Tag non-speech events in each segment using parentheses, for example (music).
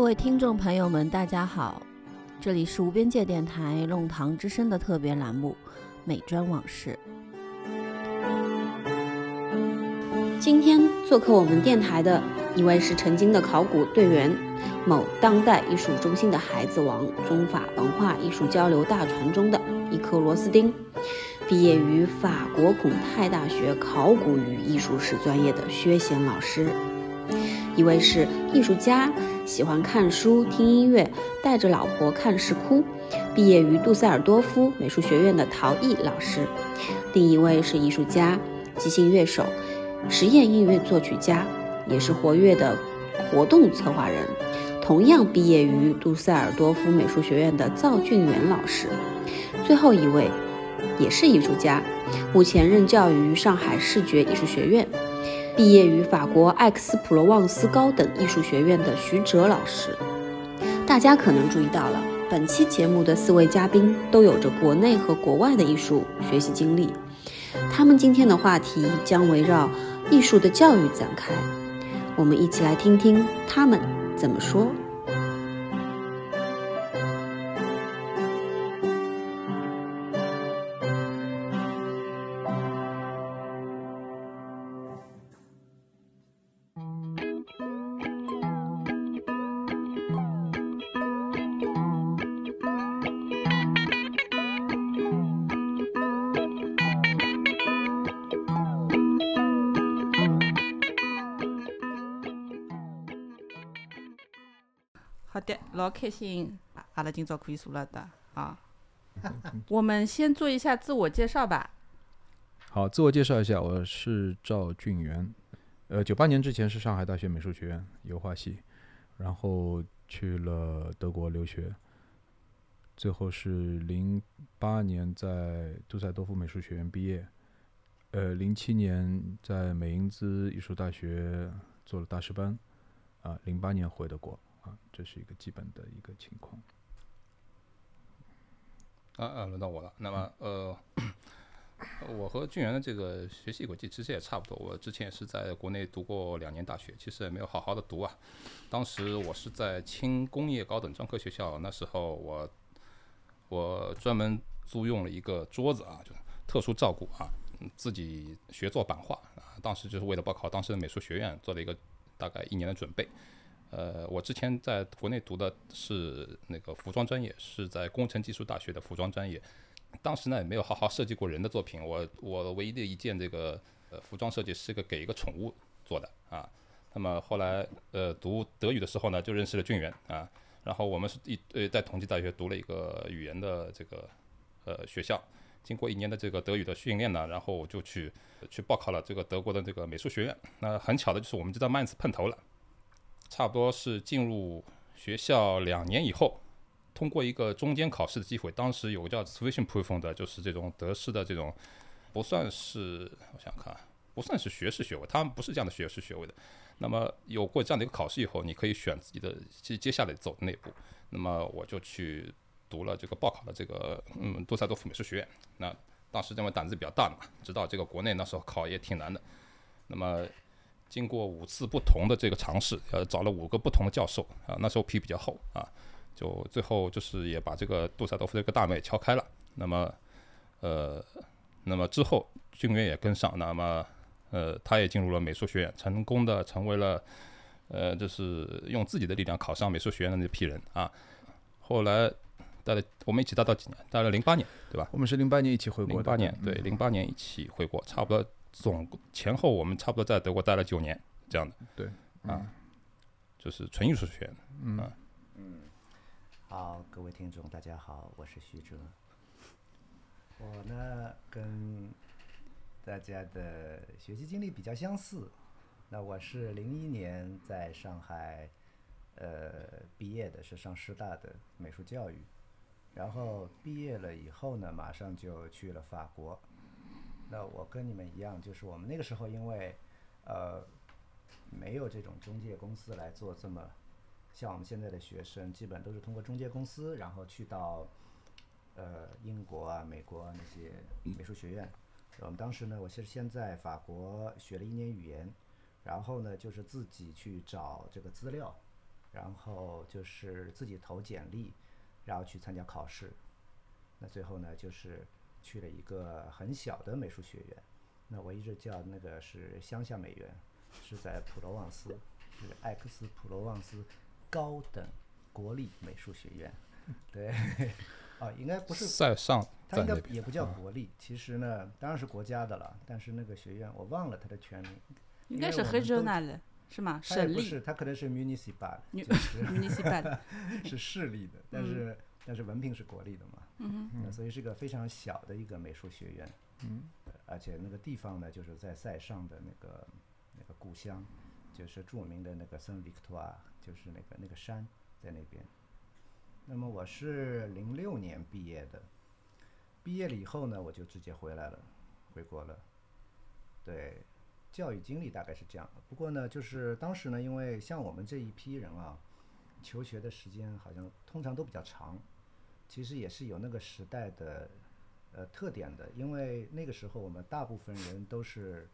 各位听众朋友们，大家好，这里是无边界电台弄堂之声的特别栏目《美专往事》。今天做客我们电台的一位是曾经的考古队员，某当代艺术中心的孩子王，中法文化艺术交流大船中的一颗螺丝钉，毕业于法国孔泰大学考古与艺术史专业的薛贤老师。一位是艺术家，喜欢看书、听音乐，带着老婆看石窟，毕业于杜塞尔多夫美术学院的陶艺老师。另一位是艺术家，即兴乐手，实验音乐作曲家，也是活跃的活动策划人，同样毕业于杜塞尔多夫美术学院的赵俊元老师。最后一位也是艺术家，目前任教于上海视觉艺术学院。毕业于法国艾克斯普罗旺斯高等艺术学院的徐哲老师，大家可能注意到了，本期节目的四位嘉宾都有着国内和国外的艺术学习经历，他们今天的话题将围绕艺术的教育展开，我们一起来听听他们怎么说。老开心，阿拉今朝可以坐了的啊。我们先做一下自我介绍吧。好，自我介绍一下，我是赵俊元。呃，九八年之前是上海大学美术学院油画系，然后去了德国留学，最后是零八年在杜塞多夫美术学院毕业。呃，零七年在美因兹艺术大学做了大师班，啊，零八年回的国。啊，这是一个基本的一个情况。啊啊，轮到我了。那么，呃，我和俊元的这个学习轨迹其实也差不多。我之前也是在国内读过两年大学，其实也没有好好的读啊。当时我是在轻工业高等专科学校，那时候我我专门租用了一个桌子啊，就特殊照顾啊，自己学做版画啊。当时就是为了报考当时的美术学院，做了一个大概一年的准备。呃，我之前在国内读的是那个服装专业，是在工程技术大学的服装专业。当时呢也没有好好设计过人的作品，我我唯一的一件这个呃服装设计是个给一个宠物做的啊。那么后来呃读德语的时候呢，就认识了俊元啊。然后我们是一呃在同济大学读了一个语言的这个呃学校，经过一年的这个德语的训练呢，然后我就去去报考了这个德国的这个美术学院。那很巧的就是我们就在曼茨碰头了。差不多是进入学校两年以后，通过一个中间考试的机会，当时有个叫 Swiss Profund 的，就是这种德式的这种，不算是我想看，不算是学士学位，他们不是这样的学士学位的。那么有过这样的一个考试以后，你可以选自己的接接下来走的那一步。那么我就去读了这个报考的这个嗯多塞多夫美术学院。那当时因为胆子比较大嘛，知道这个国内那时候考也挺难的。那么经过五次不同的这个尝试，呃，找了五个不同的教授啊，那时候皮比较厚啊，就最后就是也把这个杜塞多夫这个大门也敲开了。那么，呃，那么之后俊元也跟上，那么呃，他也进入了美术学院，成功的成为了呃，就是用自己的力量考上美术学院的那批人啊。后来待了我们一起待到几年？待了零八年，对吧？我们是零八年一起回国。零八年，对，零八年一起回国，差不多。总前后我们差不多在德国待了九年，这样的。对，啊，就是纯艺术学院。嗯嗯。好，各位听众，大家好，我是徐哲。我呢，跟大家的学习经历比较相似。那我是零一年在上海，呃，毕业的，是上师大的美术教育。然后毕业了以后呢，马上就去了法国。那我跟你们一样，就是我们那个时候因为，呃，没有这种中介公司来做这么，像我们现在的学生，基本都是通过中介公司，然后去到，呃，英国啊、美国那些美术学院。我们当时呢，我是先在法国学了一年语言，然后呢，就是自己去找这个资料，然后就是自己投简历，然后去参加考试。那最后呢，就是去了一个很小的美术学院，那我一直叫那个是乡下美院，是在普罗旺斯，是艾克斯普罗旺斯高等国立美术学院。对，啊，(laughs) 应该不是在上，它应该也不叫啊国立，其实呢，当然是国家的了，但是那个学院我忘了它的全名，应该是因为我们都 regional 是吗？省立它也不是，它可能是 municipal，Mu- 就是 (laughs) municipal。(laughs) 是市立的，但是、但是文凭是国立的嘛，嗯嗯所以是个非常小的一个美术学院，嗯，而且那个地方呢，就是在塞上的那个那个故乡，就是著名的那个圣维克托啊，就是那个那个山在那边。那么我是零六年毕业的，毕业了以后呢，我就直接回来了，回国了。对，教育经历大概是这样的。不过呢，就是当时呢，因为像我们这一批人啊，求学的时间好像通常都比较长，其实也是有那个时代的呃特点的，因为那个时候我们大部分人都是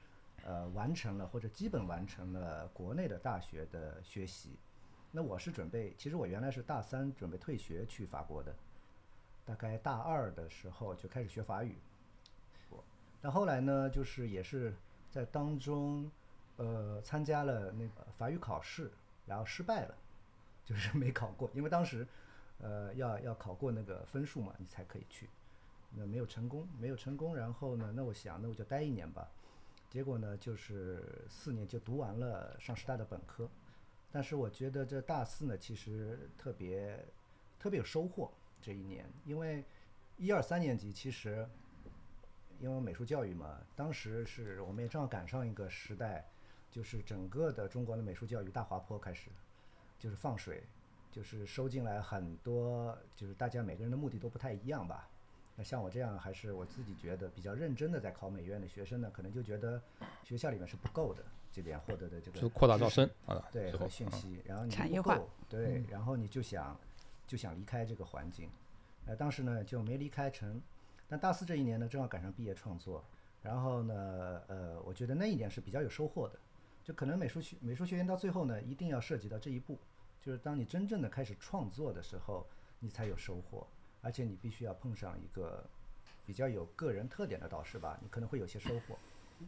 呃完成了或者基本完成了国内的大学的学习。那我是准备，其实我原来是大三准备退学去法国的，大概大二的时候就开始学法语。但后来呢，就是也是在当中，呃，参加了那个法语考试，然后失败了，(laughs) 就是没考过，因为当时，呃，要要考过那个分数嘛，你才可以去。那没有成功，没有成功，然后呢，那我想，那我就待一年吧。结果呢，就是四年就读完了上师大的本科。但是我觉得这大四呢，其实特别特别有收获这一年，因为一二三年级其实因为美术教育嘛，当时是我们也正好赶上一个时代，就是整个的中国的美术教育大滑坡开始，就是放水，就是收进来很多，就是大家每个人的目的都不太一样吧。那像我这样，还是我自己觉得比较认真的在考美院的学生呢，可能就觉得学校里面是不够的，这边获得的这个就扩大招生啊，对和讯息，然后你产业化不够，对，然后你就想就想离开这个环境，呃，当时呢就没离开成，但大四这一年呢正好赶上毕业创作，然后呢，呃，我觉得那一年是比较有收获的，就可能美术学美术学院到最后呢一定要涉及到这一步，就是当你真正的开始创作的时候，你才有收获，而且你必须要碰上一个比较有个人特点的导师吧，你可能会有些收获。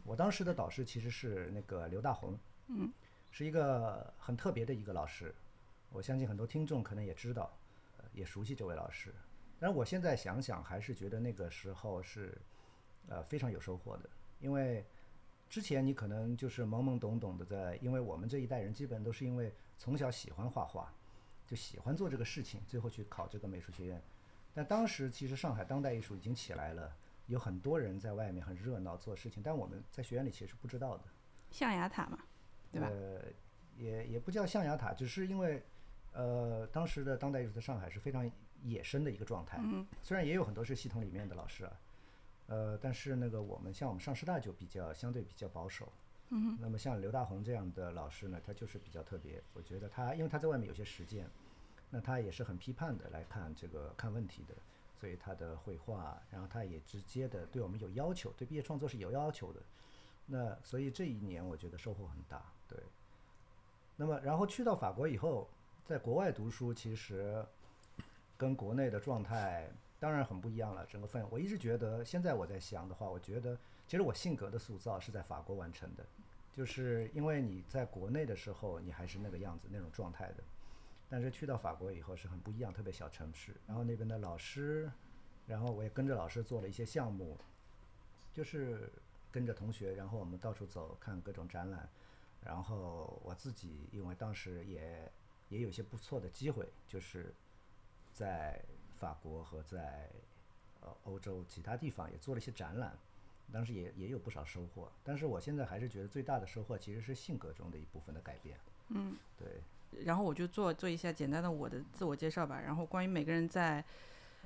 我当时的导师其实是那个刘大红，嗯，是一个很特别的一个老师，我相信很多听众可能也知道，呃也熟悉这位老师。但是我现在想想，还是觉得那个时候是，呃，非常有收获的，因为之前你可能就是懵懵懂懂的在，因为我们这一代人基本都是因为从小喜欢画画，就喜欢做这个事情，最后去考这个美术学院。但当时其实上海当代艺术已经起来了，有很多人在外面很热闹做事情，但我们在学院里其实是不知道的。象牙塔嘛，对吧？呃，也也不叫象牙塔，只是因为，呃，当时的当代艺术在上海是非常野生的一个状态。嗯，虽然也有很多是系统里面的老师啊，呃，但是那个我们像我们上师大就比较相对比较保守。那么像刘大红这样的老师呢，他就是比较特别。我觉得他因为他在外面有些实践，那他也是很批判的来看这个看问题的，所以他的绘画，然后他也直接的对我们有要求，对毕业创作是有要求的。那所以这一年我觉得收获很大，对。那么然后去到法国以后，在国外读书，其实跟国内的状态当然很不一样了。整个氛围，我一直觉得，现在我在想的话，我觉得其实我性格的塑造是在法国完成的，就是因为你在国内的时候，你还是那个样子那种状态的，但是去到法国以后是很不一样，特别小城市，然后那边的老师，然后我也跟着老师做了一些项目，就是跟着同学，然后我们到处走，看各种展览，然后我自己因为当时也也有一些不错的机会，就是在法国和在呃欧洲其他地方也做了一些展览，当时也也有不少收获。但是我现在还是觉得最大的收获其实是性格中的一部分的改变。嗯，对，然后我就做做一下简单的我的自我介绍吧。然后关于每个人在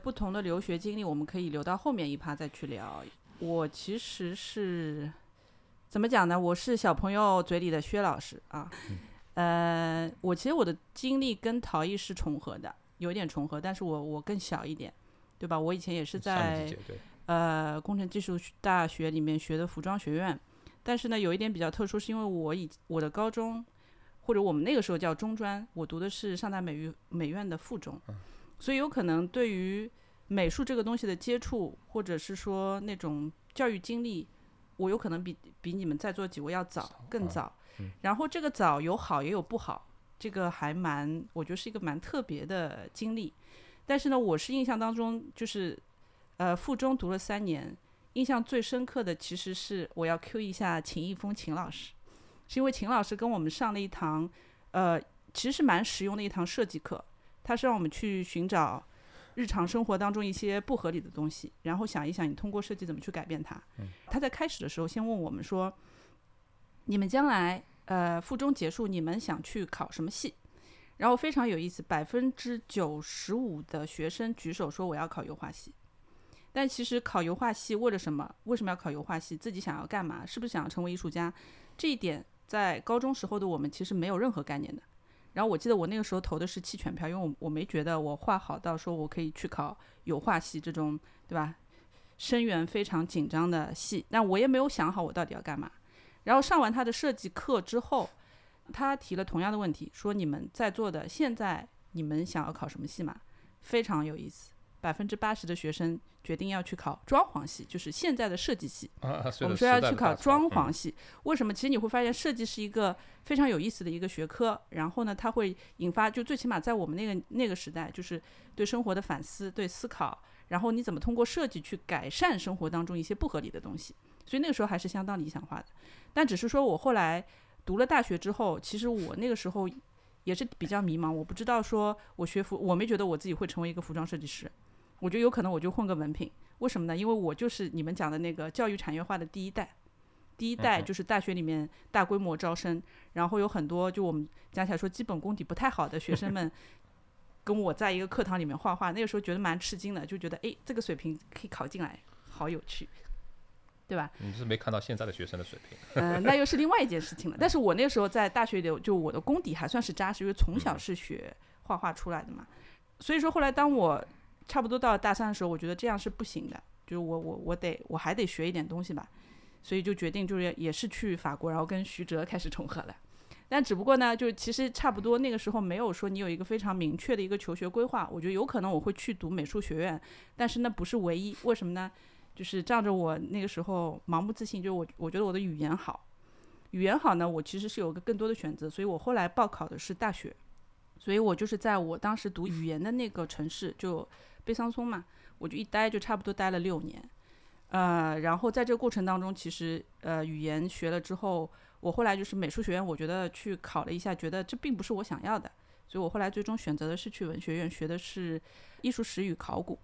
不同的留学经历，我们可以留到后面一趴再去聊。我其实是怎么讲呢？我是小朋友嘴里的薛老师啊。呃，我其实我的经历跟陶艺是重合的，有一点重合，但是我我更小一点，对吧？我以前也是上在一季节对，呃工程技术大学里面学的服装学院，但是呢，有一点比较特殊，是因为我以我的高中或者我们那个时候叫中专，我读的是上大美院美院的附中，所以有可能对于美术这个东西的接触，或者是说那种教育经历，我有可能比比你们在座几位要早，更早。然后这个早有好也有不好，这个还蛮，我觉得是一个蛮特别的经历。但是呢，我是印象当中就是，呃，附中读了三年，印象最深刻的其实是我要 Q 一下秦一峰秦老师，是因为秦老师跟我们上了一堂，呃，其实是蛮实用的一堂设计课，他是让我们去寻找日常生活当中一些不合理的东西，然后想一想你通过设计怎么去改变它。他在开始的时候先问我们说，你们将来呃附中结束，你们想去考什么系？然后非常有意思，百分之九十五的学生举手说我要考油画系。但其实考油画系为了什么？为什么要考油画系？自己想要干嘛？是不是想要成为艺术家？这一点在高中时候的我们其实没有任何概念的。然后我记得我那个时候投的是弃权票，因为我我没觉得我画好到说我可以去考油画系这种，对吧？生源非常紧张的系，但我也没有想好我到底要干嘛。然后上完他的设计课之后，他提了同样的问题，说你们在座的现在你们想要考什么系嘛？非常有意思，百分之八十的学生决定要去考装潢系，就是现在的设计系。啊，我们说要去考装潢系，为什么？其实你会发现设计是一个非常有意思的一个学科，然后呢，它会引发，就最起码在我们那个那个时代，就是对生活的反思、对思考，然后你怎么通过设计去改善生活当中一些不合理的东西，所以那个时候还是相当理想化的。但只是说我后来读了大学之后，其实我那个时候也是比较迷茫，我不知道说我学服，我没觉得我自己会成为一个服装设计师，我觉得有可能我就混个文凭。为什么呢？因为我就是你们讲的那个教育产业化的第一代，第一代就是大学里面大规模招生，然后有很多就我们讲起来说基本功底不太好的学生们，(laughs) 跟我在一个课堂里面画画，那个时候觉得蛮吃惊的，就觉得诶，这个水平可以考进来，好有趣，对吧？你是没看到现在的学生的水平，呃，那又是另外一件事情了。但是我那个时候在大学里，就我的功底还算是扎实，因为从小是学画画出来的嘛。所以说后来当我差不多到大三的时候，我觉得这样是不行的，就是我我我得我还得学一点东西吧，所以就决定就是也是去法国，然后跟徐哲开始重合了。但只不过呢，就其实差不多那个时候没有说你有一个非常明确的一个求学规划。我觉得有可能我会去读美术学院，但是那不是唯一。为什么呢？就是仗着我那个时候盲目自信，就是我我觉得我的语言好，语言好呢，我其实是有个更多的选择，所以我后来报考的是大学，所以我就是在我当时读语言的那个城市，就贝桑松嘛，我就一待就差不多待了六年，呃，然后在这个过程当中，其实呃语言学了之后，我后来就是美术学院，我觉得去考了一下，觉得这并不是我想要的，所以我后来最终选择的是去文学院学的是艺术史与考古。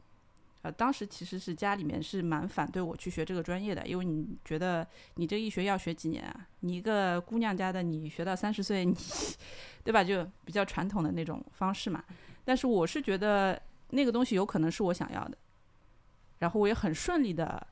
呃，当时其实是家里面是蛮反对我去学这个专业的，因为你觉得你这一学要学几年啊？你一个姑娘家的，你学到三十岁，你 (laughs) 对吧？就比较传统的那种方式嘛。但是我是觉得那个东西有可能是我想要的，然后我也很顺利的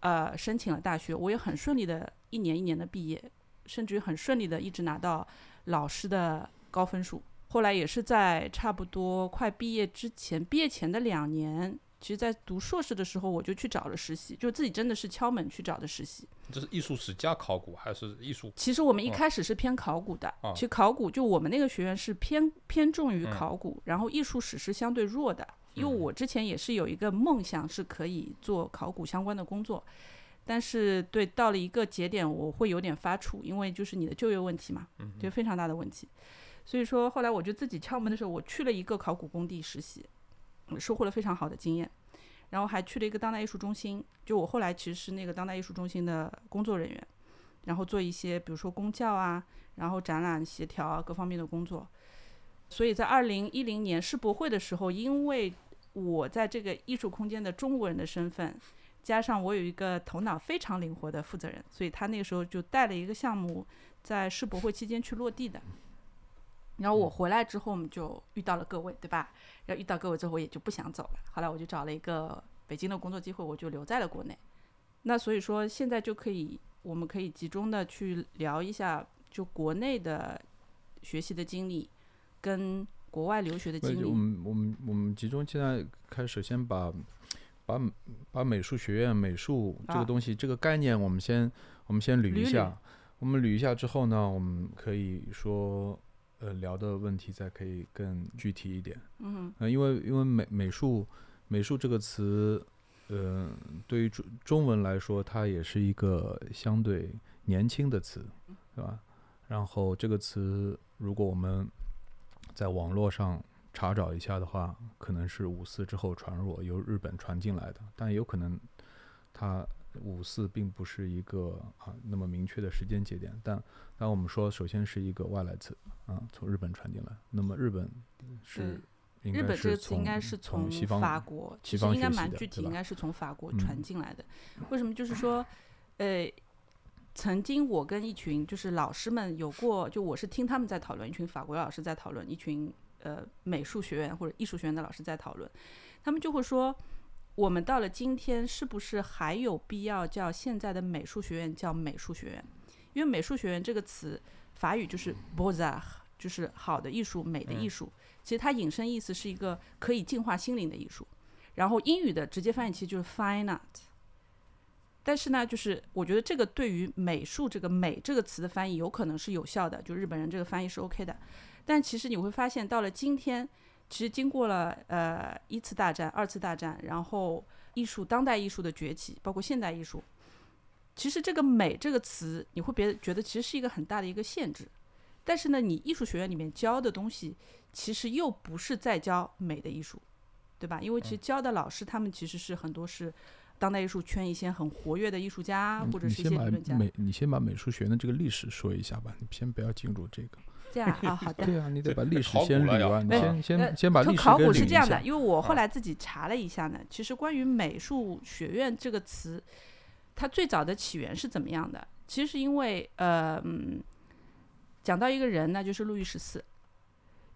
呃申请了大学，我也很顺利的一年一年的毕业，甚至于很顺利的一直拿到老师的高分数。后来也是在差不多快毕业之前，毕业前的两年。其实，在读硕士的时候，我就去找了实习，就自己真的是敲门去找的实习。这是艺术史加考古还是艺术？其实我们一开始是偏考古的，哦其实考古就我们那个学院是偏偏重于考古，然后艺术史是相对弱的。因为我之前也是有一个梦想，是可以做考古相关的工作，但是对到了一个节点，我会有点发怵，因为就是你的就业问题嘛，就非常大的问题。所以说后来我就自己敲门的时候，我去了一个考古工地实习。收获了非常好的经验，然后还去了一个当代艺术中心。就我后来其实是那个当代艺术中心的工作人员，然后做一些比如说公教啊，然后展览协调啊各方面的工作。所以在二零一零年世博会的时候，因为我在这个艺术空间的中国人的身份，加上我有一个头脑非常灵活的负责人，所以他那个时候就带了一个项目在世博会期间去落地的。然后我回来之后，我们就遇到了各位，对吧？然后遇到各位之后，我也就不想走了。后来我就找了一个北京的工作机会，我就留在了国内。那所以说，现在就可以，我们可以集中的去聊一下，就国内的学习的经历，跟国外留学的经我。们我们我们集中现在开始先把把把美术学院美术这啊个东西、这个概念，我们先我们先捋捋一一下。我们捋一下之后呢，我们可以说呃聊的问题再可以更具体一点。嗯呃，因为因为美美术美术这个词，呃，对于中中文来说，它也是一个相对年轻的词，对吧？然后这个词，如果我们在网络上查找一下的话，可能是五四之后传入，由日本传进来的，但有可能它五四并不是一个啊那么明确的时间节点。但但我们说，首先是一个外来词啊，从日本传进来，那么日本是应日本这个词应该是从西方法国，西方其实应该蛮具体，应该是从法国嗯传进来的。为什么？就是说，呃，曾经我跟一群就是老师们有过，就我是听他们在讨论，一群法国老师在讨论，一群呃美术学院或者艺术学院的老师在讨论，他们就会说，我们到了今天，是不是还有必要叫现在的美术学院叫美术学院？因为美术学院这个词，法语就是 beaux-arts，就是好的艺术、美的艺术。其实它引申意思是一个可以净化心灵的艺术。然后英语的直接翻译其实就是 fine art。但是呢，就是我觉得这个对于美术这个“美”这个词的翻译有可能是有效的，就日本人这个翻译是 OK 的。但其实你会发现，到了今天，其实经过了呃一次大战、二次大战，然后艺术当代艺术的崛起，包括现代艺术，其实这个“美”这个词，你会别觉得其实是一个很大的一个限制。但是呢，你艺术学院里面教的东西，其实又不是在教美的艺术，对吧？因为其实教的老师他们其实是很多是当代艺术圈一些很活跃的艺术家，或者是一你先把些理论家。美，你先把美术学院的这个历史说一下吧，你先不要进入这个。(laughs) 这样啊，好的。(laughs) 对啊，你得把历史先捋完，你先呃先先把历史可考古给捋一下是这样的，因为我后啊来自己查了一下呢，其实关于美术学院这个词，它最早的起源是怎么样的？其实是因为呃，嗯，讲到一个人呢，就是路易十四。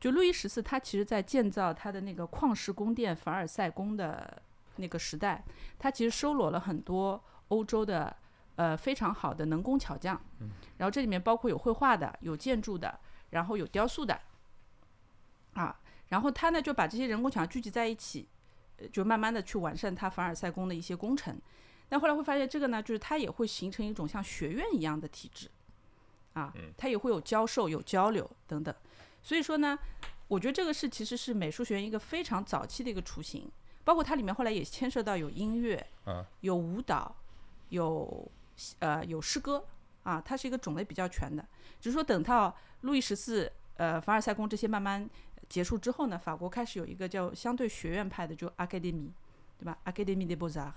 就路易十四，他其实在建造他的那个旷世宫殿凡尔赛宫的那个时代，他其实收罗了很多欧洲的呃非常好的能工巧匠，然后这里面包括有绘画的，有建筑的，然后有雕塑的，啊，然后他呢就把这些人工巧匠聚集在一起，呃就慢慢的去完善他凡尔赛宫的一些工程。但后来会发现，这个呢，就是它也会形成一种像学院一样的体制，啊，它也会有教授、有交流等等。所以说呢，我觉得这个是其实是美术学院一个非常早期的一个雏形，包括它里面后来也牵涉到有音乐，嗯有舞蹈，有呃有诗歌啊，它是一个种类比较全的。只是说等到路易十四、呃凡尔赛宫这些慢慢结束之后呢，法国开始有一个叫相对学院派的，就 Academy，对吧？Academy des Beaux-Arts，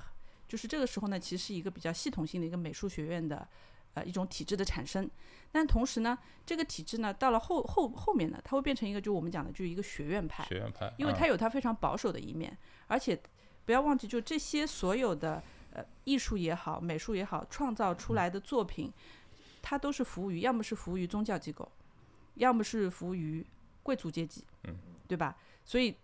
就是这个时候呢，其实是一个比较系统性的一个美术学院的呃一种体制的产生。但同时呢，这个体制呢，到了后后后面呢，它会变成一个就我们讲的就是一个学院派，学院派，嗯因为它有它非常保守的一面，而且不要忘记，就这些所有的呃艺术也好，美术也好，创造出来的作品，它都是服务于要么是服务于宗教机构，要么是服务于贵族阶级，嗯，对吧？所以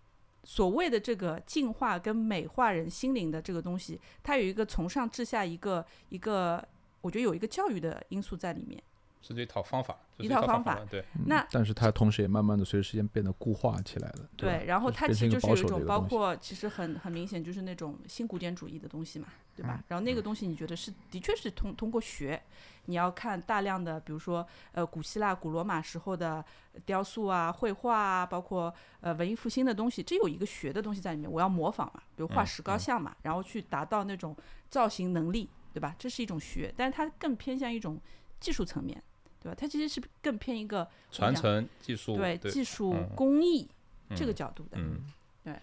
所谓的这个净化跟美化人心灵的这个东西，它有一个从上至下一个一个，我觉得有一个教育的因素在里面。是这一套方法，这一是套套方法论对，嗯那但是它同时也慢慢的随着时间变得固化起来了。吧对，然后它其实就是有一种包括，其实很很明显就是那种新古典主义的东西嘛，对嗯吧？然后那个东西你觉得是的确是通通过学，你要看大量的，比如说呃古希腊、古罗马时候的雕塑啊、绘画啊，包括呃文艺复兴的东西，这有一个学的东西在里面，我要模仿嘛，比如画嗯石膏嗯像嘛，然后去达到那种造型能力，对吧？这是一种学，但是它更偏向一种技术层面，对吧？它其实是更偏一个传承技术，对对，技术嗯工艺这个嗯角度的。嗯对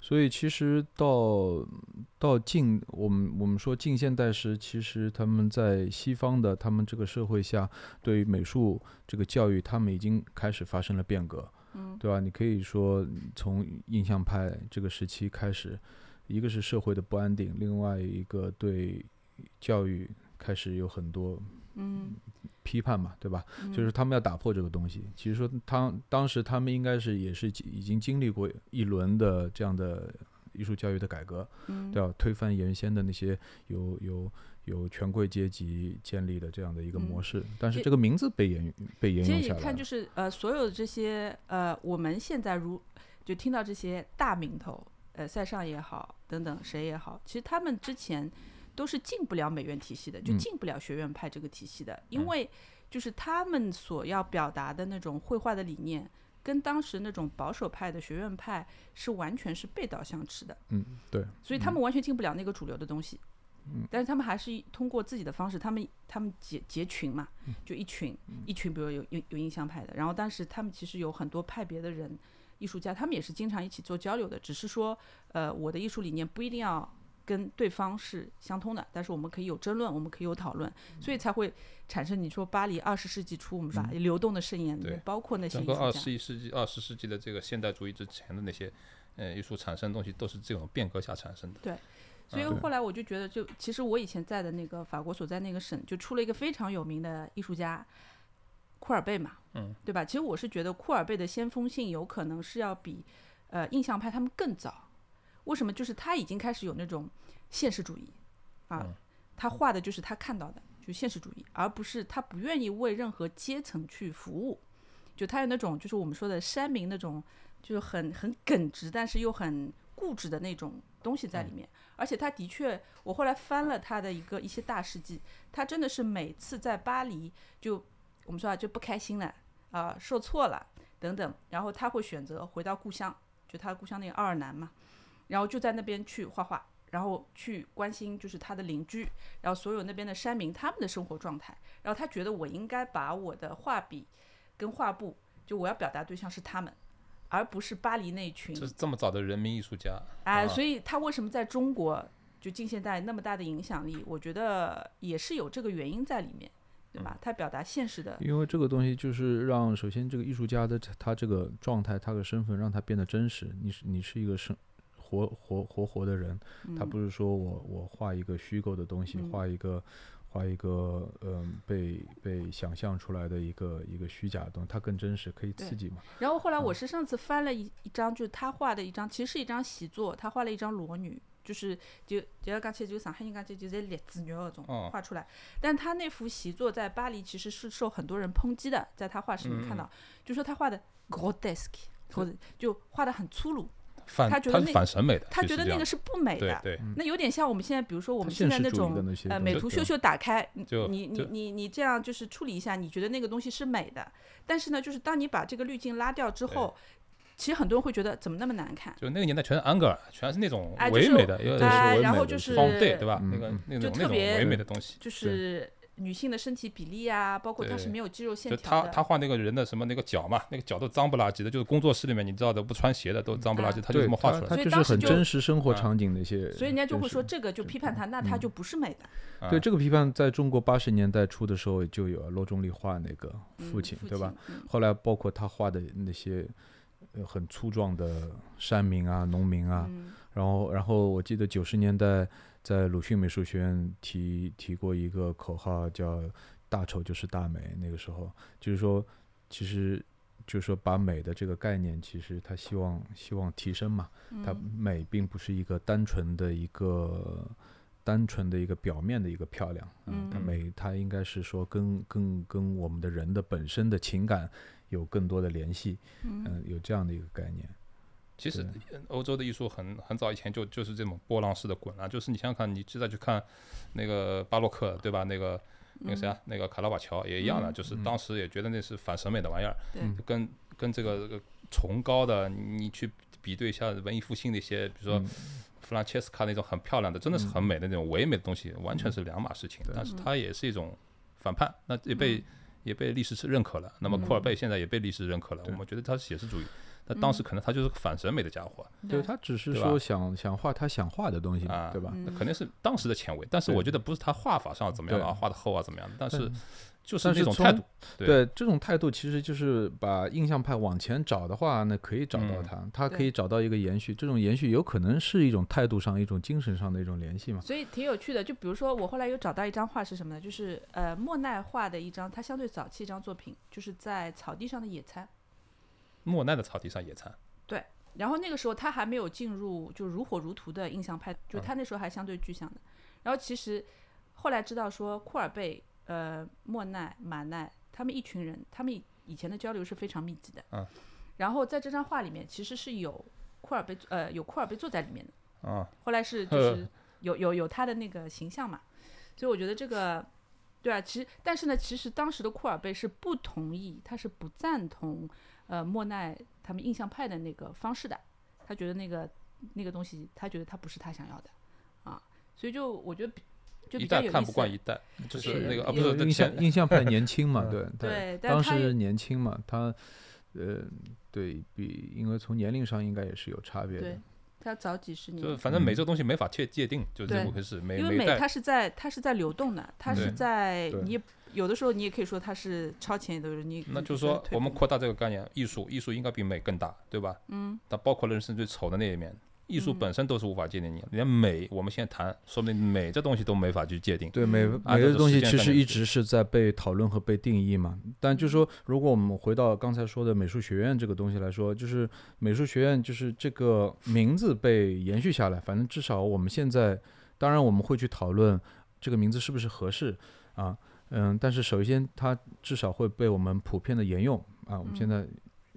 所以其实到到近我们我们说近现代时，其实他们在西方的他们这个社会下，对于美术这个教育，他们已经开始发生了变革，嗯对吧？你可以说从印象派这个时期开始，一个是社会的不安定，另外一个对教育开始有很多嗯，批判嘛，对吧？嗯就是他们要打破这个东西。其实说他当时他们应该是也是已经经历过一轮的这样的艺术教育的改革，嗯对吧？推翻原先的那些有有有权贵阶级建立的这样的一个模嗯式，但是这个名字被沿被沿用下来了你看，就是呃，所有的这些呃，我们现在如就听到这些大名头，呃，塞尚也好，等等谁也好，其实他们之前都是进不了美院体系的，就嗯。进不了学院派这个体系的，因为就是他们所要表达的那种绘画的理念，跟当时那种保守派的学院派是完全是背道相驰的。嗯，对，所以他们完全进不了那个主流的东西。嗯，但是他们还是通过自己的方式，他们他们结结群嘛，就一群一群，比如有有有印象派的，然后当时他们其实有很多派别的人，艺术家，他们也是经常一起做交流的，只是说，呃，我的艺术理念不一定要跟对方是相通的，但是我们可以有争论，我们可以有讨论，所以才会产生你说巴黎二十世纪初我们说流动的盛宴对，包括那些整个二十一世纪二十世纪的这个现代主义之前的那些，呃，艺术产生的东西都是这种变革下产生的。对。所以后来我就觉得，就其实我以前在的那个法国所在那个省，就出了一个非常有名的艺术家库尔贝嘛，嗯，对吧？其实我是觉得库尔贝的先锋性有可能是要比呃印象派他们更早。为什么？就是他已经开始有那种现实主义啊，他画的就是他看到的，就现实主义，而不是他不愿意为任何阶层去服务。就他有那种就是我们说的山民那种，就是很很耿直，但是又很固执的那种东西在里面。而且他的确，我后来翻了他的一个一些大事记，他真的是每次在巴黎就我们说啊就不开心了啊，受挫了等等，然后他会选择回到故乡，就他故乡那个奥尔南嘛，然后就在那边去画画，然后去关心就是他的邻居，然后所有那边的山民他们的生活状态，然后他觉得我应该把我的画笔跟画布，就我要表达对象是他们。而不是巴黎那群，这是这么早的人民艺术家啊，所以他为什么在中国就近现代那么大的影响力？我觉得也是有这个原因在里面，对吧？他表达现实的，因为这个东西就是让首先这个艺术家的他这个状态，他的身份让他变得真实。你是你是一个生活活活活的人，他不是说我我画一个虚构的东西，画一个。画一个嗯被被想象出来的一个一个虚假的东西，它更真实，可以刺激嘛。然后后来我是上次翻了一一张，就是他画的一张，其实是一张习作，他画了一张裸女，就是就就要讲起就上海人讲就就在列子女那种画出来。但他那幅习作在巴黎其实是受很多人抨击的，在他画室里看到，就说他画的 grotesque，或者就画的很粗鲁。他觉得那反审美的，他觉得那个是不美的。对对，那有点像我们现在，比如说我们现在那种呃美图秀秀打开，你你你你这样就是处理一下，你觉得那个东西是美的。但是呢，就是当你把这个滤镜拉掉之后，其实很多人会觉得怎么那么难看？就那个年代全是安格尔，全是那种唯美的，然后就是对对吧？那个那种那种唯美的东西，就是。女性的身体比例啊，包括她是没有肌肉线条的。他他画那个人的什么那个脚嘛，那个脚都脏不拉几的，就是工作室里面你知道的不穿鞋的都脏不拉几，他就这么画出来。他就是很真实生活场景的一些。所以人家就会说这个就批判他，那他就不是美的。对这个批判，在中国八十年代初的时候就有罗中立画那个父亲，对吧？后来包括他画的那些很粗壮的山民啊、农民啊，然后然后我记得九十年代。在鲁迅美术学院提提过一个口号，叫“大丑就是大美”。那个时候，就是说，其实就是说，把美的这个概念，其实他希望希望提升嘛。它美并不是一个单纯的一个单纯的一个表面的一个漂亮。嗯，它美，它应该是说跟跟跟我们的人的本身的情感有更多的联系。嗯，有这样的一个概念。其实欧洲的艺术很很早以前就就是这种波浪式的滚啊，就是你想想看，你现在去看那个巴洛克，对吧？那个那个谁啊，那个卡拉瓦乔也一样的，就是当时也觉得那是反审美的玩意儿，跟跟这个崇高的你去比对一下文艺复兴那些，比如说弗兰切斯卡那种很漂亮的，真的是很美的那种唯美的东西，完全是两码事情。但是它也是一种反叛，那也被也被历史是认可了。那么库尔贝现在也被历史认可了，我们觉得他是写实主义。那当时可能他就是个反审美的家伙，对他只是说想想画他想画的东西，对吧？那肯定是当时的前卫，但是我觉得不是他画法上怎么样啊，画的厚啊怎么样？但是就是那种态度，对这种态度其实就是把印象派往前找的话，那可以找到他，他可以找到一个延续，这种延续有可能是一种态度上、一种精神上的一种联系嘛。所以挺有趣的，就比如说我后来又找到一张画是什么呢？就是呃莫奈画的一张，他相对早期一张作品，就是在草地上的野餐。莫奈的草地上野餐，对。然后那个时候他还没有进入就如火如荼的印象派，就他那时候还相对具象的。然后其实后来知道说库尔贝、呃莫奈、马奈他们一群人，他们以前的交流是非常密集的。嗯。然后在这张画里面其实是有库尔贝呃有库尔贝坐在里面的。嗯。后来是 (laughs) 就是有有有他的那个形象嘛，所以我觉得这个对啊，其实但是呢，其实当时的库尔贝是不同意，他是不赞同呃莫奈他们印象派的那个方式的，他觉得那个那个东西，他觉得他不是他想要的啊，所以就我觉得比就一比较有意思代看不惯。一代，就是是那个啊，不是印象印象派年轻嘛，(laughs) 嗯对对当时年轻嘛，他呃对比，因为从年龄上应该也是有差别的对。他早几十年就反正美这个东西没法界界定，就是这么回事。每因为美它是在它是在流动的，它是在你也有的时候你也可以说它是超前，有的你那就是说，我们扩大这个概念，艺术，艺术应该比美更大，对吧？嗯，它包括人生最丑的那一面，艺术嗯本身都是无法界定你，连美，我们现在谈，说不定美这东西都没法去界定。对美嗯美的东西其实一直是在被讨论和被定义嘛。但就是说，如果我们回到刚才说的美术学院这个东西来说，就是美术学院就是这个名字被延续下来，反正至少我们现在，当然我们会去讨论这个名字是不是合适啊，嗯，但是首先它至少会被我们普遍的沿用啊。我们现在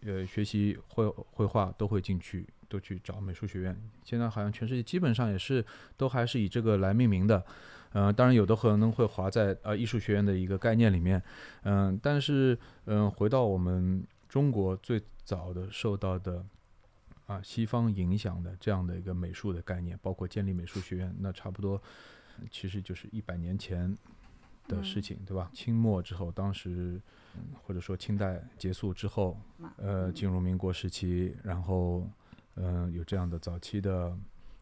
呃学习绘绘画都会进去。都去找美术学院，现在好像全世界基本上也是都还是以这个来命名的，呃，当然有的可能会划在呃艺术学院的一个概念里面，嗯、但是嗯、回到我们中国最早的受到的啊西方影响的这样的一个美术的概念，包括建立美术学院，那差不多呃其实就是一百年前的事嗯情，对吧？清末之后，当时嗯或者说清代结束之后，呃，嗯进入民国时期，然后嗯、呃有这样的早期的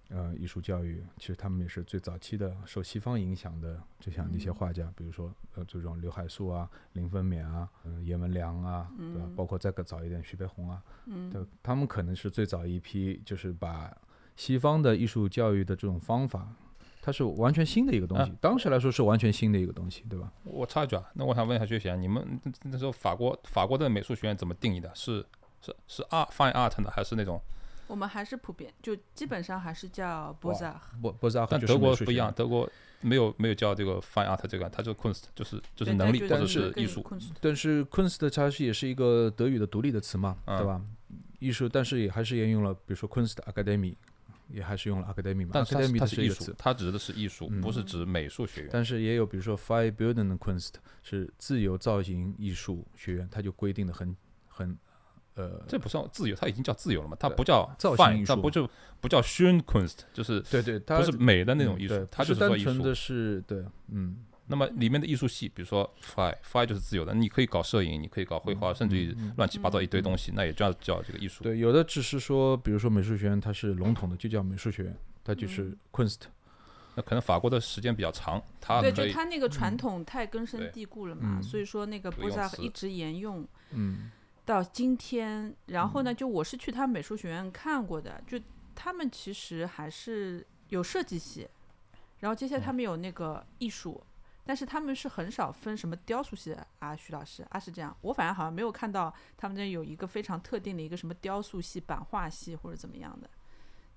呃艺术教育，其实他们也是最早期的受西方影响的这样的一些嗯画家，比如说呃这种刘海粟啊、林风眠啊、嗯、阎文良啊，对吧？嗯包括再更早一点徐悲鸿啊，嗯对，他们可能是最早一批，就是把西方的艺术教育的这种方法。它是完全新的一个东西，啊当时来说是完全新的一个东西，对吧？我插一句啊，那我想问一下薛贤，你们那那时候法国法国的美术学院怎么定义的？是是是 art fine art 呢，还是那种？我们还是普遍就基本上还是叫 b o z a 波波扎克但就是德国不一样，德国没有没有叫这个 fine art 这个，它就 kunst 就是就是能力或者是艺术。但是 Kunst 它是也是一个德语的独立的词嘛，嗯对吧？艺术，但是也还是沿用了，比如说 Kunst Academy，也还是用了 Academy 嘛但是它是，Academy 它是艺术它指的是艺术，嗯不是指美术学院。但是也有比如说 Freie Bildende Kunst 是自由造型艺术学院，它就规定的很很呃，这不算自由，它已经叫自由了嘛？它不叫造型它术不就不叫 schön Kunst，就是对对，它不是美的那种艺术嗯，它就是。单纯的是对，嗯，那么里面的艺术系，比如说 fine fine 就是自由的，你可以搞摄影，你可以搞绘画，甚至于乱七八糟一堆东西，那也叫叫这个艺术。对，有的只是说，比如说美术学院它是笼统的，就叫美术学院，它就是嗯。Kunst，那可能法国的时间比较长，它对，就它那个传统太根深蒂固了嘛，嗯。所以说那个不 b o 用 z a 词一直沿用。嗯到今天。然后呢，就我是去他美术学院看过的，就他们其实还是有设计系，然后接下来他们有那个艺术。但是他们是很少分什么雕塑系的啊，徐老师啊是这样，我反正好像没有看到他们这有一个非常特定的一个什么雕塑系、版画系或者怎么样的，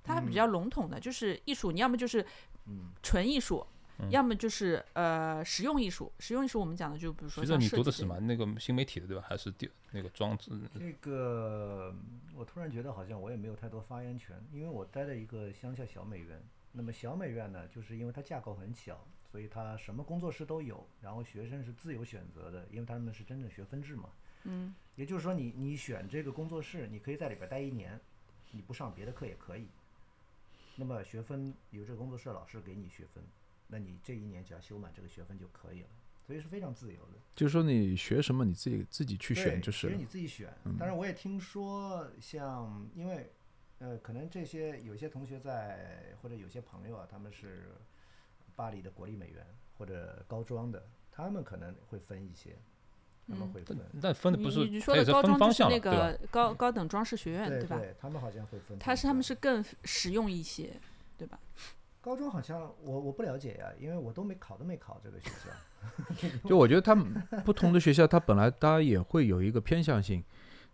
它还比较笼统的，就是艺术，你要么就是嗯纯艺术，嗯要么就是呃实用艺术。实用艺术我们讲的就比如说徐正，你像设计这个读的是什么？那个新媒体的对吧？还是电那个装置？那个我突然觉得好像我也没有太多发言权，因为我待在一个乡下小美院。那么小美院呢，就是因为它架构很小，所以他什么工作室都有，然后学生是自由选择的，因为他们是真正学分制嘛。嗯也就是说你，你选这个工作室，你可以在里边待一年，你不上别的课也可以。那么学分由这个工作室老师给你学分，那你这一年只要修满这个学分就可以了，所以是非常自由的。就是说你学什么你自己自己去选就是了其实你自己选。但是，我也听说像，因为呃，可能这些有些同学在，或者有些朋友啊，他们是巴黎的国立美院或者高庄的，他们可能会分一些，他们嗯会分。但分的不是你你说的高中就是分方向了，那？个高高等装饰学院吧？对对，他们好像会分。他是他们是更实用一些，对吧？高中好像我我不了解呀，因为我都没考都没考这个学校。(laughs) 就我觉得他们不同的学校，它本来大家也会有一个偏向性。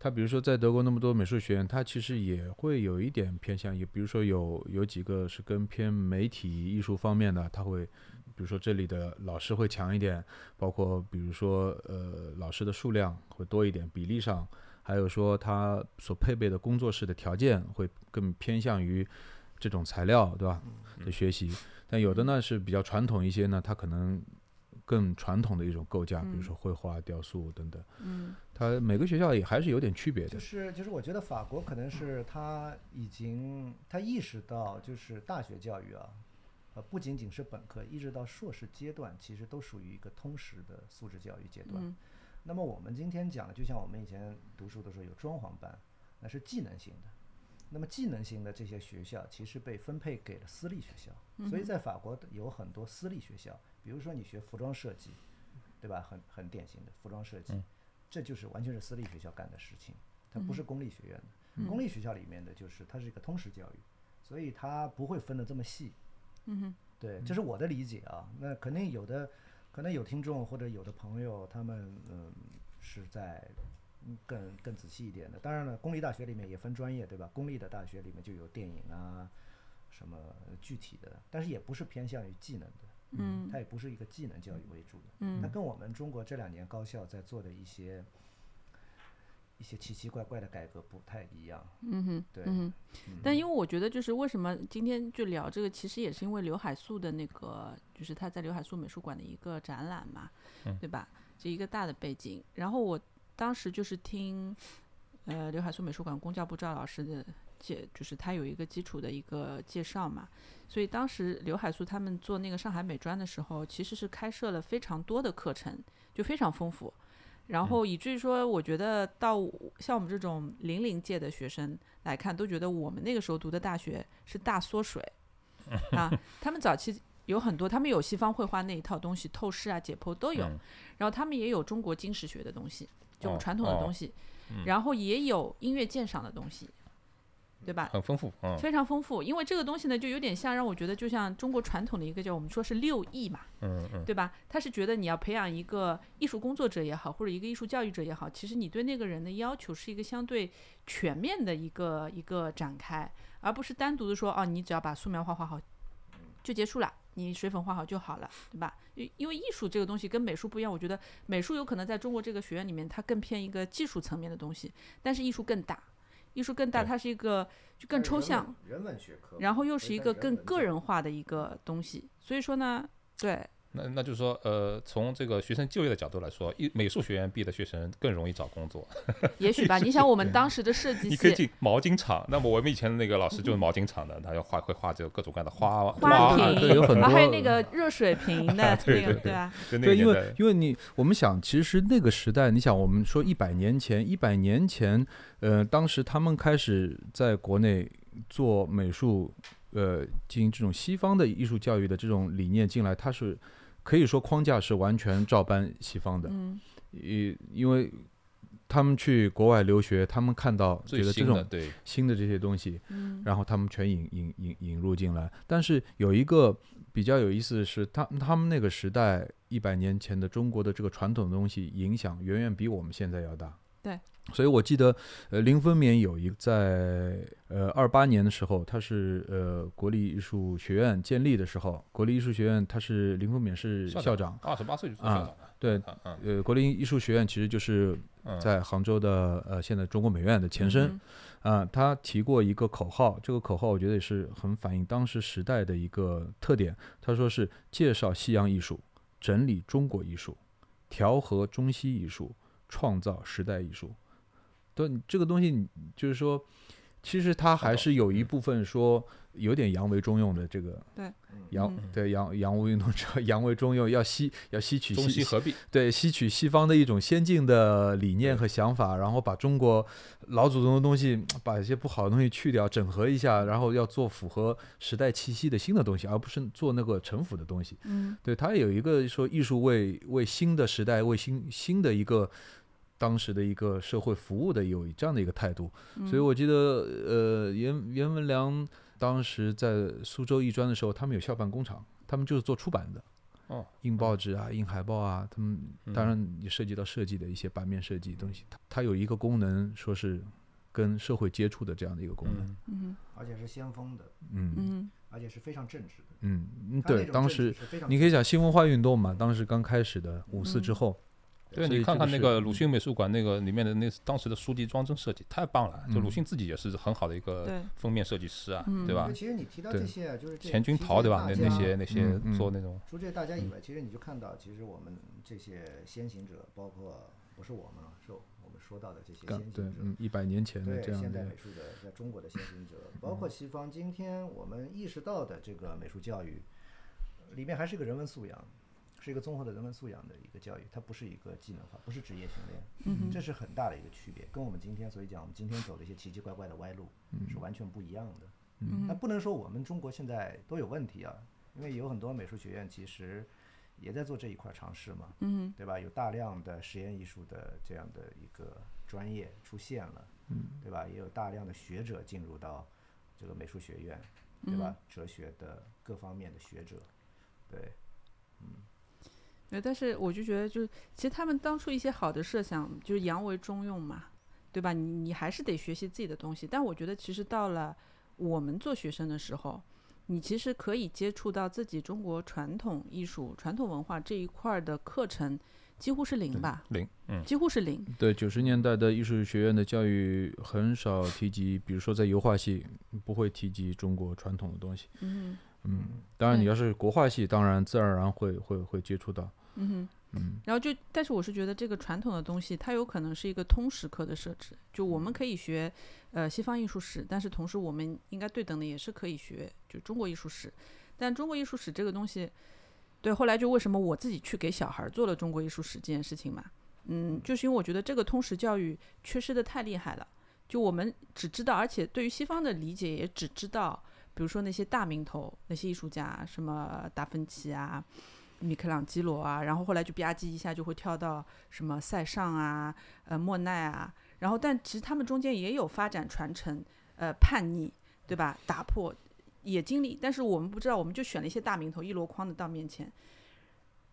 它比如说在德国那么多美术学院，他其实也会有一点偏向，也比如说有有几个是跟偏媒体艺术方面的，他会，比如说这里的老师会强一点，包括比如说呃老师的数量会多一点，比例上，还有说他所配备的工作室的条件会更偏向于这种材料，对吧？的学习。但有的呢是比较传统一些呢，他可能更传统的一种构架，比如嗯说绘画、雕塑等等。嗯它每个学校也还是有点区别的就。是就是，我觉得法国可能是他已经他意识到，就是大学教育啊，呃，不仅仅是本科，一直到硕士阶段，其实都属于一个通识的素质教育阶段。嗯那么我们今天讲的，就像我们以前读书的时候有装潢班，那是技能型的。那么技能型的这些学校，其实被分配给了私立学校，所以在法国有很多私立学校，比如说你学服装设计，对吧？很很典型的服装设计，这就是完全是私立学校干的事情，它不是公立学院的。公立学校里面的就是它是一个通识教育，所以它不会分得这么细。嗯哼对，这是我的理解啊。那肯定有的，可能有听众或者有的朋友，他们嗯是在嗯更更仔细一点的。当然了，公立大学里面也分专业，对吧？公立的大学里面就有电影啊，什么具体的，但是也不是偏向于技能的，嗯它也不是一个技能教育为主的。嗯它跟我们中国这两年高校在做的一些一些奇奇怪怪的改革不太一样。嗯哼对，嗯哼。但因为我觉得，就是为什么今天就聊这个，其实也是因为刘海粟的那个，就是他在刘海粟美术馆的一个展览嘛，对吧？这一个大的背景。然后我当时就是听，呃，刘海粟美术馆公教部赵老师的介，就是他有一个基础的一个介绍嘛。所以当时刘海粟他们做那个上海美专的时候，其实是开设了非常多的课程，就非常丰富。然后以至于说，我觉得到像我们这种零零届的学生来看，都觉得我们那个时候读的大学是大缩水 (laughs) 啊。他们早期有很多，他们有西方绘画那一套东西，透视啊、解剖都有，嗯然后他们也有中国金石学的东西，就传统的哦东西，然后也有音乐鉴赏的东西，对吧？很丰富，嗯非常丰富，因为这个东西呢，就有点像让我觉得，就像中国传统的一个叫我们说是六艺嘛，嗯嗯，对吧？他是觉得你要培养一个艺术工作者也好，或者一个艺术教育者也好，其实你对那个人的要求是一个相对全面的一个一个展开，而不是单独的说哦，你只要把素描画画好就结束了，你水粉画好就好了，对吧？因因为艺术这个东西跟美术不一样，我觉得美术有可能在中国这个学院里面，它更偏一个技术层面的东西，但是艺术更大，艺术更大，它是一个就更抽象，，人文学科然后又是一个更个人化的一个东西，所以说呢，对，那那就是说，呃，从这个学生就业的角度来说，艺美术学院毕业的学生更容易找工作。也许吧。(laughs) 你想，我们当时的设计系，你可以进毛巾厂，那么我们以前的那个老师就是毛巾厂的，他要画会画这个各种各样的花花瓶，对有很多还有那个热水瓶 (laughs) 的对对那个，对对，因为。因为你我们想，其实那个时代，你想，我们说一百年前，一百年前，呃，当时他们开始在国内做美术，呃，进行这种西方的艺术教育的这种理念进来，它是可以说框架是完全照搬西方的，嗯因因为他们去国外留学，他们看到觉得这种，新的这些东西，嗯然后他们全引引引引入进来。但是有一个比较有意思的是，他他们那个时代一百年前的中国的这个传统的东西影响远远比我们现在要大。对。所以我记得，呃，林风眠有一在呃二八年的时候，他是呃国立艺术学院建立的时候，国立艺术学院他是林风眠是校长，二十八岁就做啊校长了。对，呃，国立艺术学院其实就是嗯，在杭州的呃现在中国美院的前身。嗯啊、他提过一个口号，这个口号我觉得也是很反映当时时代的一个特点。他说是介绍西洋艺术，整理中国艺术，调和中西艺术，创造时代艺术。对，这个东西就是说，其实它还是有一部分说有点洋为中用的这个对洋嗯。对洋洋务运动者 (laughs) 洋为中用，要吸要吸取中西合璧，对，吸取西方的一种先进的理念和想法，然后把中国老祖宗的东西，把一些不好的东西去掉，整合一下，然后要做符合时代气息的新的东西，而不是做那个陈腐的东西。嗯。对，它有一个说艺术为为新的时代，为新新的一个当时的一个社会服务的有这样的一个态度。嗯，所以我记得，呃，袁袁文良当时在苏州艺专的时候，他们有校办工厂，他们就是做出版的。哦，印报纸啊，印海报啊，他们当嗯然也涉及到设计的一些版面设计东西。它它有一个功能，说是跟社会接触的这样的一个功能。嗯，嗯而且是先锋的，嗯嗯而且是非常正直的。嗯嗯，对，当时你可以讲新文化运动嘛，当时刚开始的五四之嗯后，对你看看那个鲁迅美术馆那个里面的那当时的书籍装帧设计太棒了，就鲁嗯。迅自己也是很好的一个，封面设计师啊，嗯。对吧对，？其实你提到这些啊，就是钱君陶对吧？那那些那些做那种除这大家以外，其实你就看到，其实我们这些先行者，包括不是我们啊，是我们说到的这些对先行者，嗯一百年前的这样的现代美术的在中国的先行者，包括西方今天我们意识到的这个美术教育，里面还是一个人文素养，是一个综合的人文素养的一个教育，它不是一个技能化，不是职业训练，嗯这是很大的一个区别，跟我们今天所以讲我们今天走的一些奇奇怪怪的歪路是完全不一样的。那不能说我们中国现在都有问题啊，因为有很多美术学院其实也在做这一块尝试嘛，嗯对吧？有大量的实验艺术的这样的一个专业出现了，对吧？也有大量的学者进入到这个美术学院，对吧？哲学的各方面的学者，对，对，但是我就觉得，就是其实他们当初一些好的设想，就是扬为中用嘛，对吧？你你还是得学习自己的东西。但我觉得，其实到了我们做学生的时候，你其实可以接触到自己中国传统艺术、传统文化这一块儿的课程，几乎是零吧，零，嗯，几乎是零。对，九十年代的艺术学院的教育很少提及，比如说在油画系不会提及中国传统的东西。嗯嗯，当然你要是国画系，当然自然而然会会会接触到。哼嗯哼。嗯然后就，但是我是觉得这个传统的东西，它有可能是一个通识课的设置，就我们可以学呃西方艺术史，但是同时我们应该对等的也是可以学就中国艺术史。但中国艺术史这个东西，对后来就为什么我自己去给小孩做了中国艺术史这件事情嘛，嗯，就是因为我觉得这个通识教育缺失的太厉害了，就我们只知道，而且对于西方的理解也只知道，比如说那些大名头那些艺术家，什么达芬奇啊。米开朗基罗啊，然后后来就吧唧一下就会跳到什么塞尚啊、呃莫奈啊，然后但其实他们中间也有发展传承、呃叛逆，对吧？打破也经历，但是我们不知道，我们就选了一些大名头一箩筐的到面前，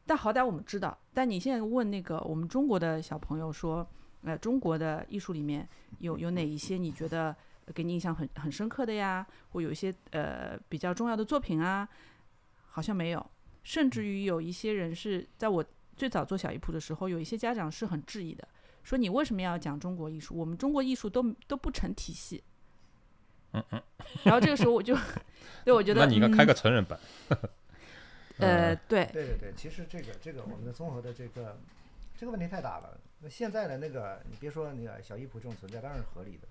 但好歹我们知道。但你现在问那个我们中国的小朋友说，呃，中国的艺术里面 (laughs) 有有哪一些你觉得给你印象很很深刻的呀？或有一些呃比较重要的作品啊？好像没有。甚至于有一些人是在我最早做小艺铺的时候，有一些家长是很质疑的，说你为什么要讲中国艺术？我们中国艺术都都不成体系。嗯嗯。然后这个时候我就，(laughs) 对我觉得，那你应该开嗯个成人版。(laughs) 呃，对，对对对，其实这个这个我们的综合的这个这个问题太大了。那现在的那个，你别说那个小艺普这种存在，当然是合理的。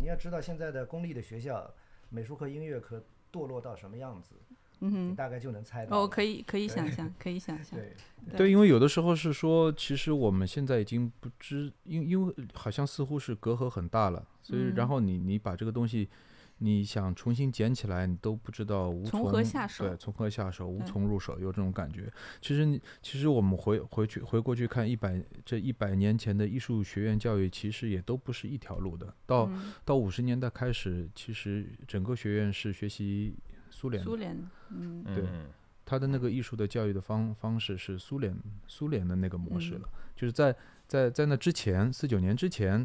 你要知道现在的公立的学校，美术课、音乐课堕落到什么样子，你嗯哼，大概就能猜到。哦，可以可以想象，可以想象，对，对。对，因为有的时候是说，其实我们现在已经不知，因因为好像似乎是隔阂很大了，所以嗯。然后你你把这个东西，你想重新捡起来，你都不知道无从从何下手对，从何下手，无从入手，有这种感觉。其实你其实我们回回去回过去看一百这一百年前的艺术学院教育，其实也都不是一条路的。到、嗯，到五十年代开始，其实整个学院是学习苏联苏联，嗯。对嗯他的那个艺术的教育的方方式是苏联苏联的那个模式嗯。了，就是在在在那之前四九年之前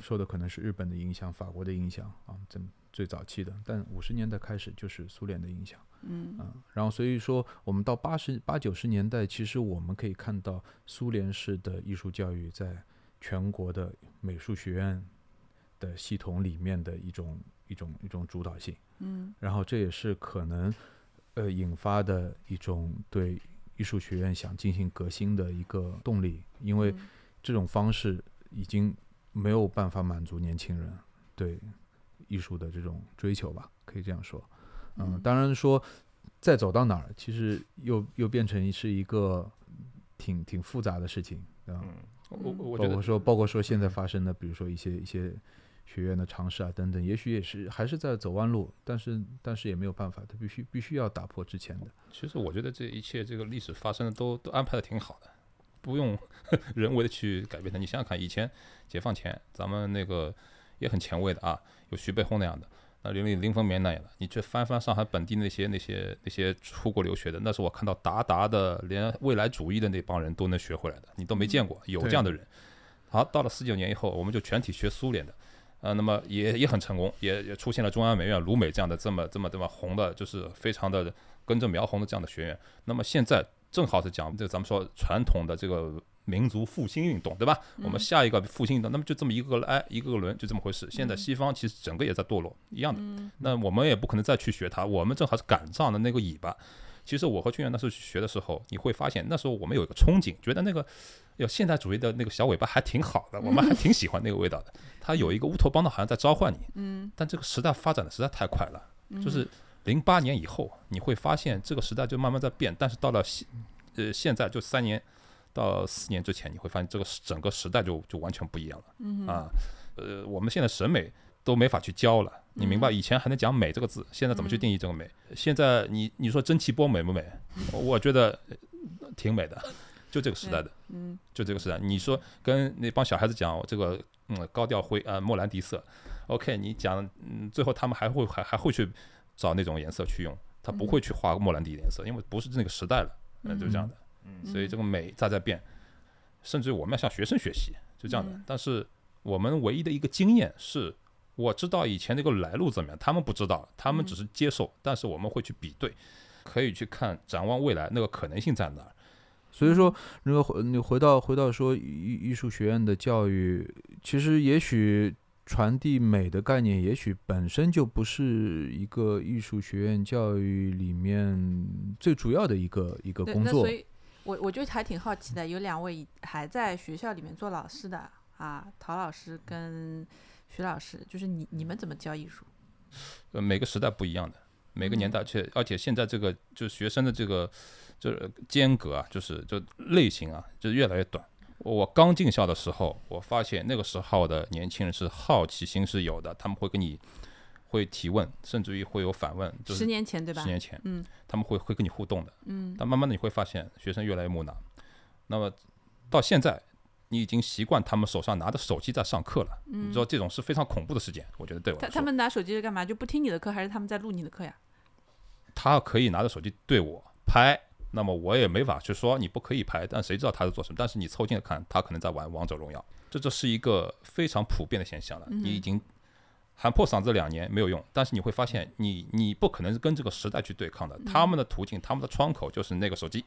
受的可能是日本的影响、法国的影响啊，这最早期的，但五十年代开始就是苏联的影响。嗯。啊，然后所以说我们到八十八九十年代，其实我们可以看到苏联式的艺术教育在全国的美术学院的系统里面的一种一种一种主导性。嗯然后这也是可能呃引发的一种对艺术学院想进行革新的一个动力，因为嗯这种方式已经没有办法满足年轻人对艺术的这种追求吧，可以这样说。嗯，嗯当然说再走到哪儿，其实又又变成是一个挺挺复杂的事情啊。嗯，我我我觉得包括说，包括说现在发生的，比如说一些一些学院的尝试啊等等，也许也是还是在走弯路，但是但是也没有办法，他必须必须要打破之前的。其实我觉得这一切这个历史发生的都都安排的挺好的，不用 (laughs) 人为的去改变它。你想想看，以前解放前咱们那个也很前卫的啊，有徐悲鸿那样的，那林林林风眠那样的，你去翻翻上海本地那些那些那些出国留学的，那是我看到达达的，连未来主义的那帮人都能学回来的，你都没见过有这样的人。好，到了四九年以后，我们就全体学苏联的。呃，那么也也很成功，也也出现了中央美院、鲁美这样的这么这么这么红的，就是非常的跟着苗红的这样的学院。那么现在正好是讲这个咱们说传统的这个民族复兴运动，对吧？我们下一个复兴运动，那么就这么一个哎一个个轮就这么回事。现在西方其实整个也在堕落一样的，那我们也不可能再去学它，我们正好是赶上了那个尾巴。其实我和俊元那时候学的时候，你会发现那时候我们有一个憧憬，觉得那个有现代主义的那个小尾巴还挺好的，我们还挺喜欢那个味道的。它有一个乌托邦的，好像在召唤你。嗯。但这个时代发展的实在太快了，就是零八年以后，你会发现这个时代就慢慢在变。但是到了现呃现在就三年到四年之前，你会发现这个整个时代就就完全不一样了。嗯。啊，呃，我们现在审美都没法去教了。你明白？以前还能讲美这个字，现在怎么去定义这个美？现在你你说蒸汽波美不美？(laughs) 我觉得挺美的，就这个时代的，嗯，就这个时代。你说跟那帮小孩子讲这个，嗯，高调灰啊，莫兰迪色，OK，你讲，嗯，最后他们还会还还会去找那种颜色去用，他不会去画莫兰迪颜色，因为不是那个时代了，嗯，就这样的。嗯，所以这个美在在变，甚至我们要向学生学习，就这样的。但是我们唯一的一个经验是。我知道以前那个来路怎么样，他们不知道，他们只是接受，但是我们会去比对，可以去看展望未来那个可能性在哪儿。所以说，那个回你回到回到说艺艺术学院的教育，其实也许传递美的概念，也许本身就不是一个艺术学院教育里面最主要的一个一个工作。所以我我就还挺好奇的，有两位还在学校里面做老师的啊，陶老师跟。徐老师，就是你，你们怎么教艺术？呃，每个时代不一样的，每个年代，且而且现在这个就是学生的这个就是间隔啊，就是就类型啊，就是越来越短。我刚进校的时候，我发现那个时候的年轻人是好奇心是有的，他们会跟你会提问，甚至于会有反问。十年前对吧？十年前，嗯，他们会会跟你互动的，嗯。但慢慢的你会发现，学生越来越木讷。那么到现在。你已经习惯他们手上拿着手机在上课了，你知道这种是非常恐怖的事件。我觉得对我他他们拿手机是干嘛？就不听你的课，还是他们在录你的课呀？他可以拿着手机对我拍，那么我也没法去说你不可以拍。但谁知道他在做什么？但是你凑近了看，他可能在玩王者荣耀。这这是一个非常普遍的现象了。你已经喊破嗓子两年没有用，但是你会发现，你你不可能跟这个时代去对抗的。他们的途径，他们的窗口就是那个手机。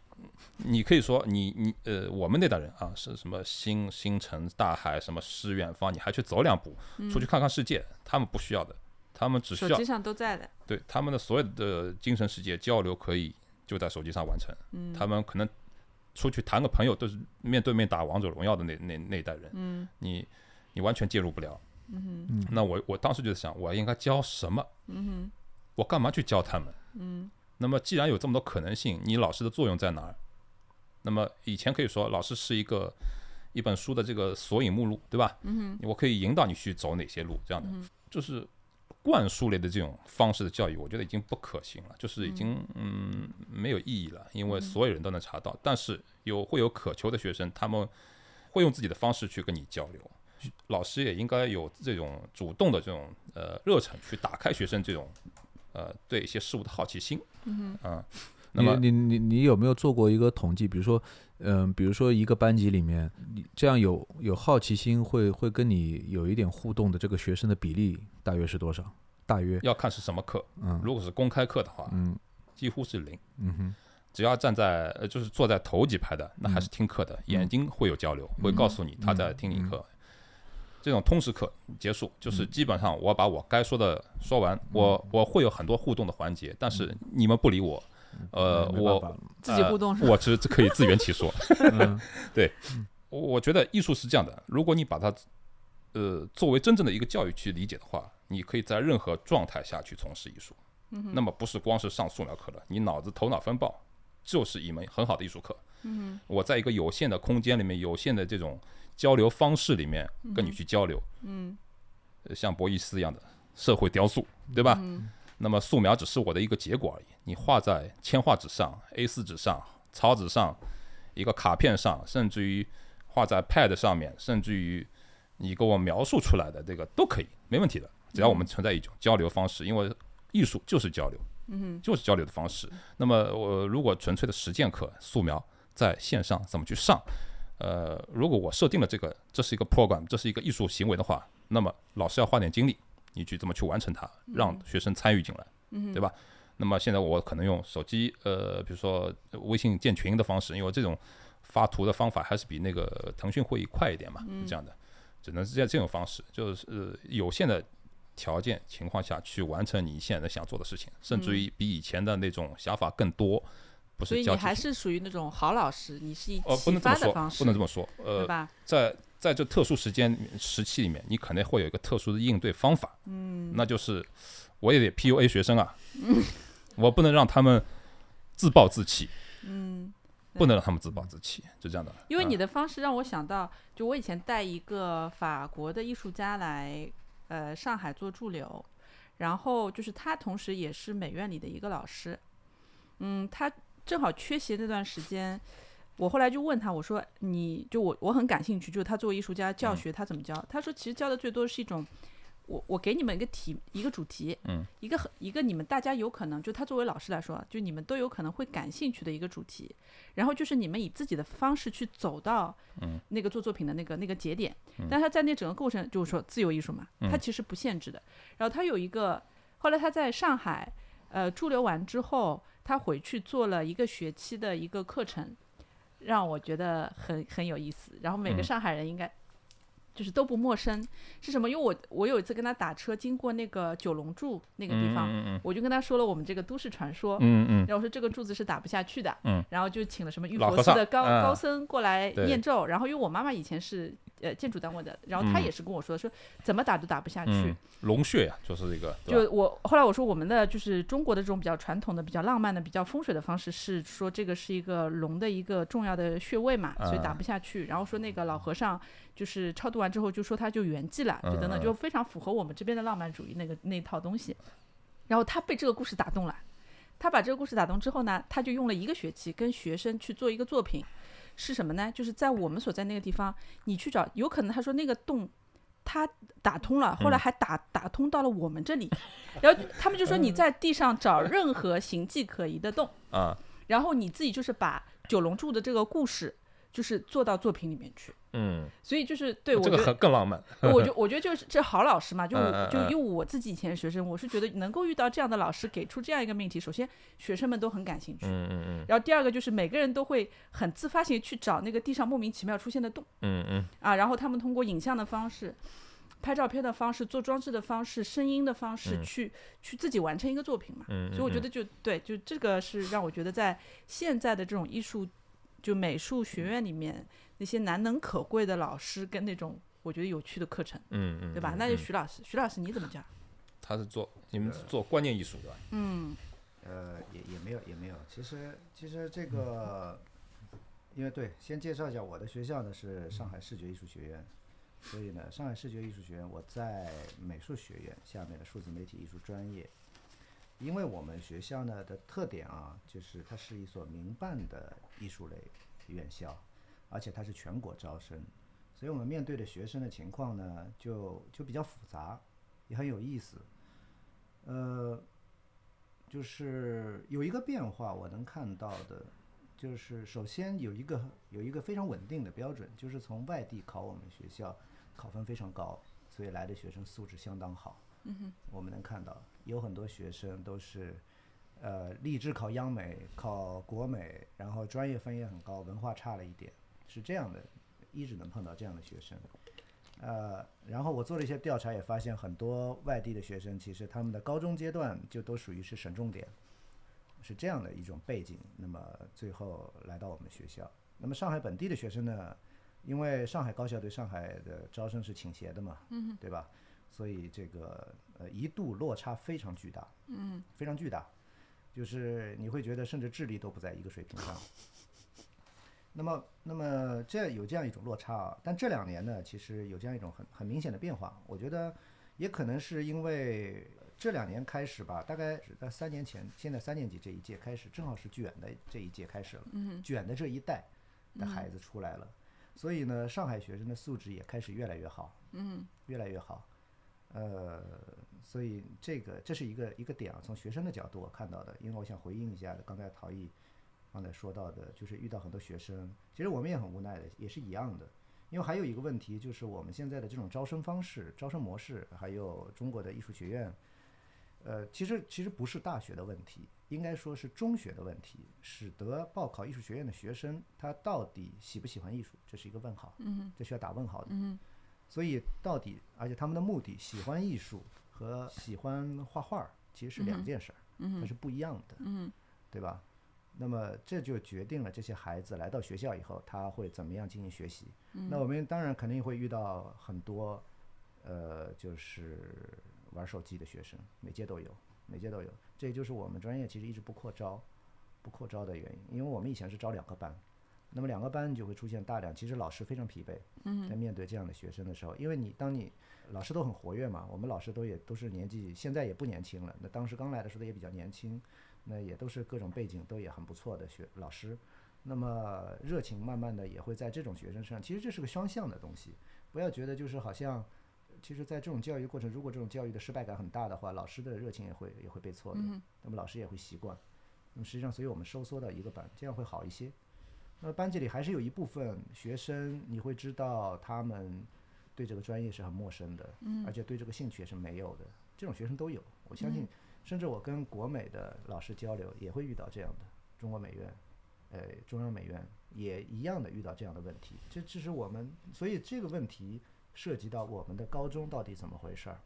你可以说你你呃，我们那代人啊，是什么星星辰大海，什么诗远方，你还去走两步，出去看看世界。他们不需要的，他们只需要手机上都在的。对他们的所有的精神世界交流，可以就在手机上完成。嗯，他们可能出去谈个朋友，都是面对面打王者荣耀的那那那一代人。嗯，你你完全介入不了。嗯哼，那我我当时就在想，我应该教什么？嗯哼，我干嘛去教他们？嗯，那么既然有这么多可能性，你老师的作用在哪儿？那么以前可以说，老师是一个一本书的这个索引目录，对吧？嗯我可以引导你去走哪些路，这样的，就是灌输类的这种方式的教育，我觉得已经不可行了，就是已经嗯没有意义了，因为所有人都能查到。但是有会有渴求的学生，他们会用自己的方式去跟你交流，老师也应该有这种主动的这种呃热忱，去打开学生这种呃对一些事物的好奇心。嗯啊。你你你你有没有做过一个统计？比如说，嗯，比如说一个班级里面，你这样有有好奇心会会跟你有一点互动的这个学生的比例大约是多少？大约要看是什么课。嗯，如果是公开课的话，嗯，几乎是零。嗯哼，只要站在呃就是坐在头几排的，那还是听课的，眼睛会有交流，会告诉你他在听你课。这种通识课结束，就是基本上我把我该说的说完，我我会有很多互动的环节，但是你们不理我。呃，我自己互动，我其实可以自圆其说。(laughs) (laughs) 对，我我觉得艺术是这样的，如果你把它呃作为真正的一个教育去理解的话，你可以在任何状态下去从事艺术。那么不是光是上素描课了，你脑子头脑风暴就是一门很好的艺术课。嗯，我在一个有限的空间里面，有限的这种交流方式里面跟你去交流。嗯，像博伊斯一样的社会雕塑，对吧？那么素描只是我的一个结果而已。你画在铅画纸上、A4 纸上、草纸上、一个卡片上，甚至于画在 Pad 上面，甚至于你给我描述出来的这个都可以，没问题的。只要我们存在一种交流方式，因为艺术就是交流，嗯，就是交流的方式。那么我如果纯粹的实践课素描在线上怎么去上？呃，如果我设定了这个，这是一个 program，这是一个艺术行为的话，那么老师要花点精力。你去怎么去完成它，让学生参与进来，对吧？那么现在我可能用手机，呃，比如说微信建群的方式，因为这种发图的方法还是比那个腾讯会议快一点嘛，是这样的，只能是在这种方式，就是呃有限的条件情况下去完成你现在想做的事情，甚至于比以前的那种想法更多，不所以你还是属于那种好老师，你是以启发的方，式，不能这么说。对呃，吧？在在这特殊时间时期里面，你肯定会有一个特殊的应对方法。嗯，那就是我也得 PUA 学生啊，(laughs) 我不能让他们自暴自弃。嗯，不能让他们自暴自弃，就这样的。因为你啊的方式让我想到，就我以前带一个法国的艺术家来，呃，上海做驻留，然后就是他同时也是美院里的一个老师，嗯，他正好缺席那段时间，我后来就问他，我说你就我我很感兴趣，就是他作为艺术家教嗯学他怎么教？他说其实教的最多是一种。我我给你们一个题，一个主题，嗯，一个很一个你们大家有可能，就他作为老师来说，就你们都有可能会感兴趣的一个主题，然后就是你们以自己的方式去走到那个做作品的那个那个节点，但他在那整个过程就是说自由艺术嘛，他其实不限制的。然后他有一个，后来他在上海呃驻留完之后，他回去做了一个学期的一个课程，让我觉得很很有意思。然后每个嗯。上海人应该。就是都不陌生，是什么？因为我我有一次跟他打车经过那个九龙柱那个地方，我就跟他说了我们这个都市传说，嗯嗯。然后我说这个柱子是打不下去的，嗯。然后就请了什么玉佛寺的高、嗯。高僧过来念咒，然后因为我妈妈以前是呃建筑单位的，然后她嗯也是跟我说说怎么打都打不下去，嗯，龙穴呀，就是一个，就我后来我说我们的就是中国的这种比较传统的、比较浪漫的、比较风水的方式是说这个是一个龙的一个重要的穴位嘛，所以打嗯不下去。然后说那个老和尚就是超度完之后就说他就圆寂了，就等等，就非常符合我们这边的浪漫主义那个那套东西。然后他被这个故事打动了，他把这个故事打动之后呢，他就用了一个学期跟学生去做一个作品，是什么呢？就是在我们所在那个地方，你去找，有可能他说那个洞。他打通了，后来还打打通到了我们这里，然后他们就说你在地上找任何形迹可疑的洞，啊，然后你自己就是把九龙柱的这个故事，就是做到作品里面去。嗯，所以就是对我这个觉得很更浪漫。我就我觉得就是这好老师嘛，就我就嗯嗯嗯因为我自己以前是学生，我是觉得能够遇到这样的老师，给出这样一个命题，首先学生们都很感兴趣，嗯嗯然后第二个就是每个人都会很自发性去找那个地上莫名其妙出现的洞嗯嗯啊，然后他们通过影像的方式。拍照片的方式、做装置的方式、声音的方式，嗯去去自己完成一个作品嘛。嗯，所以我觉得就对，就这个是让我觉得在现在的这种艺术，就美术学院里面那些难能可贵的老师跟那种我觉得有趣的课程，嗯嗯，对吧？嗯那就嗯徐老师，徐老师你怎么讲？他是做你们是做观念艺术的吧？嗯呃，也也没有也没有。其实其实这个，因为对，先介绍一下我的学校呢是上海视觉艺术学院，所以呢，上海视觉艺术学院我在美术学院下面的数字媒体艺术专业。因为我们学校呢的特点啊，就是它是一所民办的艺术类院校，而且它是全国招生，所以我们面对的学生的情况呢，就就比较复杂，也很有意思。呃，就是有一个变化，我能看到的，就是首先有一个有一个非常稳定的标准，就是从外地考我们学校，考分非常高，所以来的学生素质相当好。嗯哼，我们能看到有很多学生都是，呃，立志考央美、考国美，然后专业分也很高，文化差了一点，是这样的，一直能碰到这样的学生。呃，然后我做了一些调查，也发现很多外地的学生，其实他们的高中阶段就都属于是省重点，是这样的一种背景。那么最后来到我们学校，那么上海本地的学生呢，因为上海高校对上海的招生是倾斜的嘛，嗯，对吧？所以这个呃一度落差非常巨大，嗯，非常巨大，就是你会觉得甚至智力都不在一个水平上。(laughs) 那么，那么这有这样一种落差啊，但这两年呢，其实有这样一种很很明显的变化。我觉得也可能是因为这两年开始吧，大概是在三年前，现在三年级这一届开始，正好是卷的这一届开始了，卷的这一代的孩子出来了，所以呢，上海学生的素质也开始越来越好，嗯，越来越好。呃，所以这个这是一个一个点啊，从学生的角度我看到的，因为我想回应一下刚才陶艺刚才说到的，就是遇到很多学生，其实我们也很无奈的，也是一样的。因为还有一个问题，就是我们现在的这种招生方式、招生模式，还有中国的艺术学院，呃，其实其实不是大学的问题，应该说是中学的问题，使得报考艺术学院的学生他到底喜不喜欢艺术，这是一个问号，嗯这需要打问号的。嗯所以到底，而且他们的目的，喜欢艺术和喜欢画画其实是两件事儿，嗯它是不一样的，嗯对吧？那么这就决定了这些孩子来到学校以后，他会怎么样进行学习。嗯那我们当然肯定会遇到很多，呃，就是玩手机的学生，每届都有，每届都有。这也就是我们专业其实一直不扩招，不扩招的原因，因为我们以前是招两个班，那么两个班就会出现大量，其实老师非常疲惫，嗯在面对这样的学生的时候，因为你当你老师都很活跃嘛，我们老师都也都是年纪现在也不年轻了，那当时刚来的时候也比较年轻，那也都是各种背景都也很不错的学老师，那么热情慢慢的也会在这种学生身上，其实这是个双向的东西，不要觉得就是好像。其实，在这种教育过程，如果这种教育的失败感很大的话，老师的热情也会也会被挫的，嗯那么老师也会习惯。那么实际上，所以我们收缩到一个班，这样会好一些。那么班级里还是有一部分学生，你会知道他们对这个专业是很陌生的，而且对这个兴趣也是没有的。这种学生都有，我相信，甚至我跟国美的老师交流也会遇到这样的，中国美院，呃，中央美院也一样的遇到这样的问题。这这是我们，所以这个问题涉及到我们的高中到底怎么回事儿，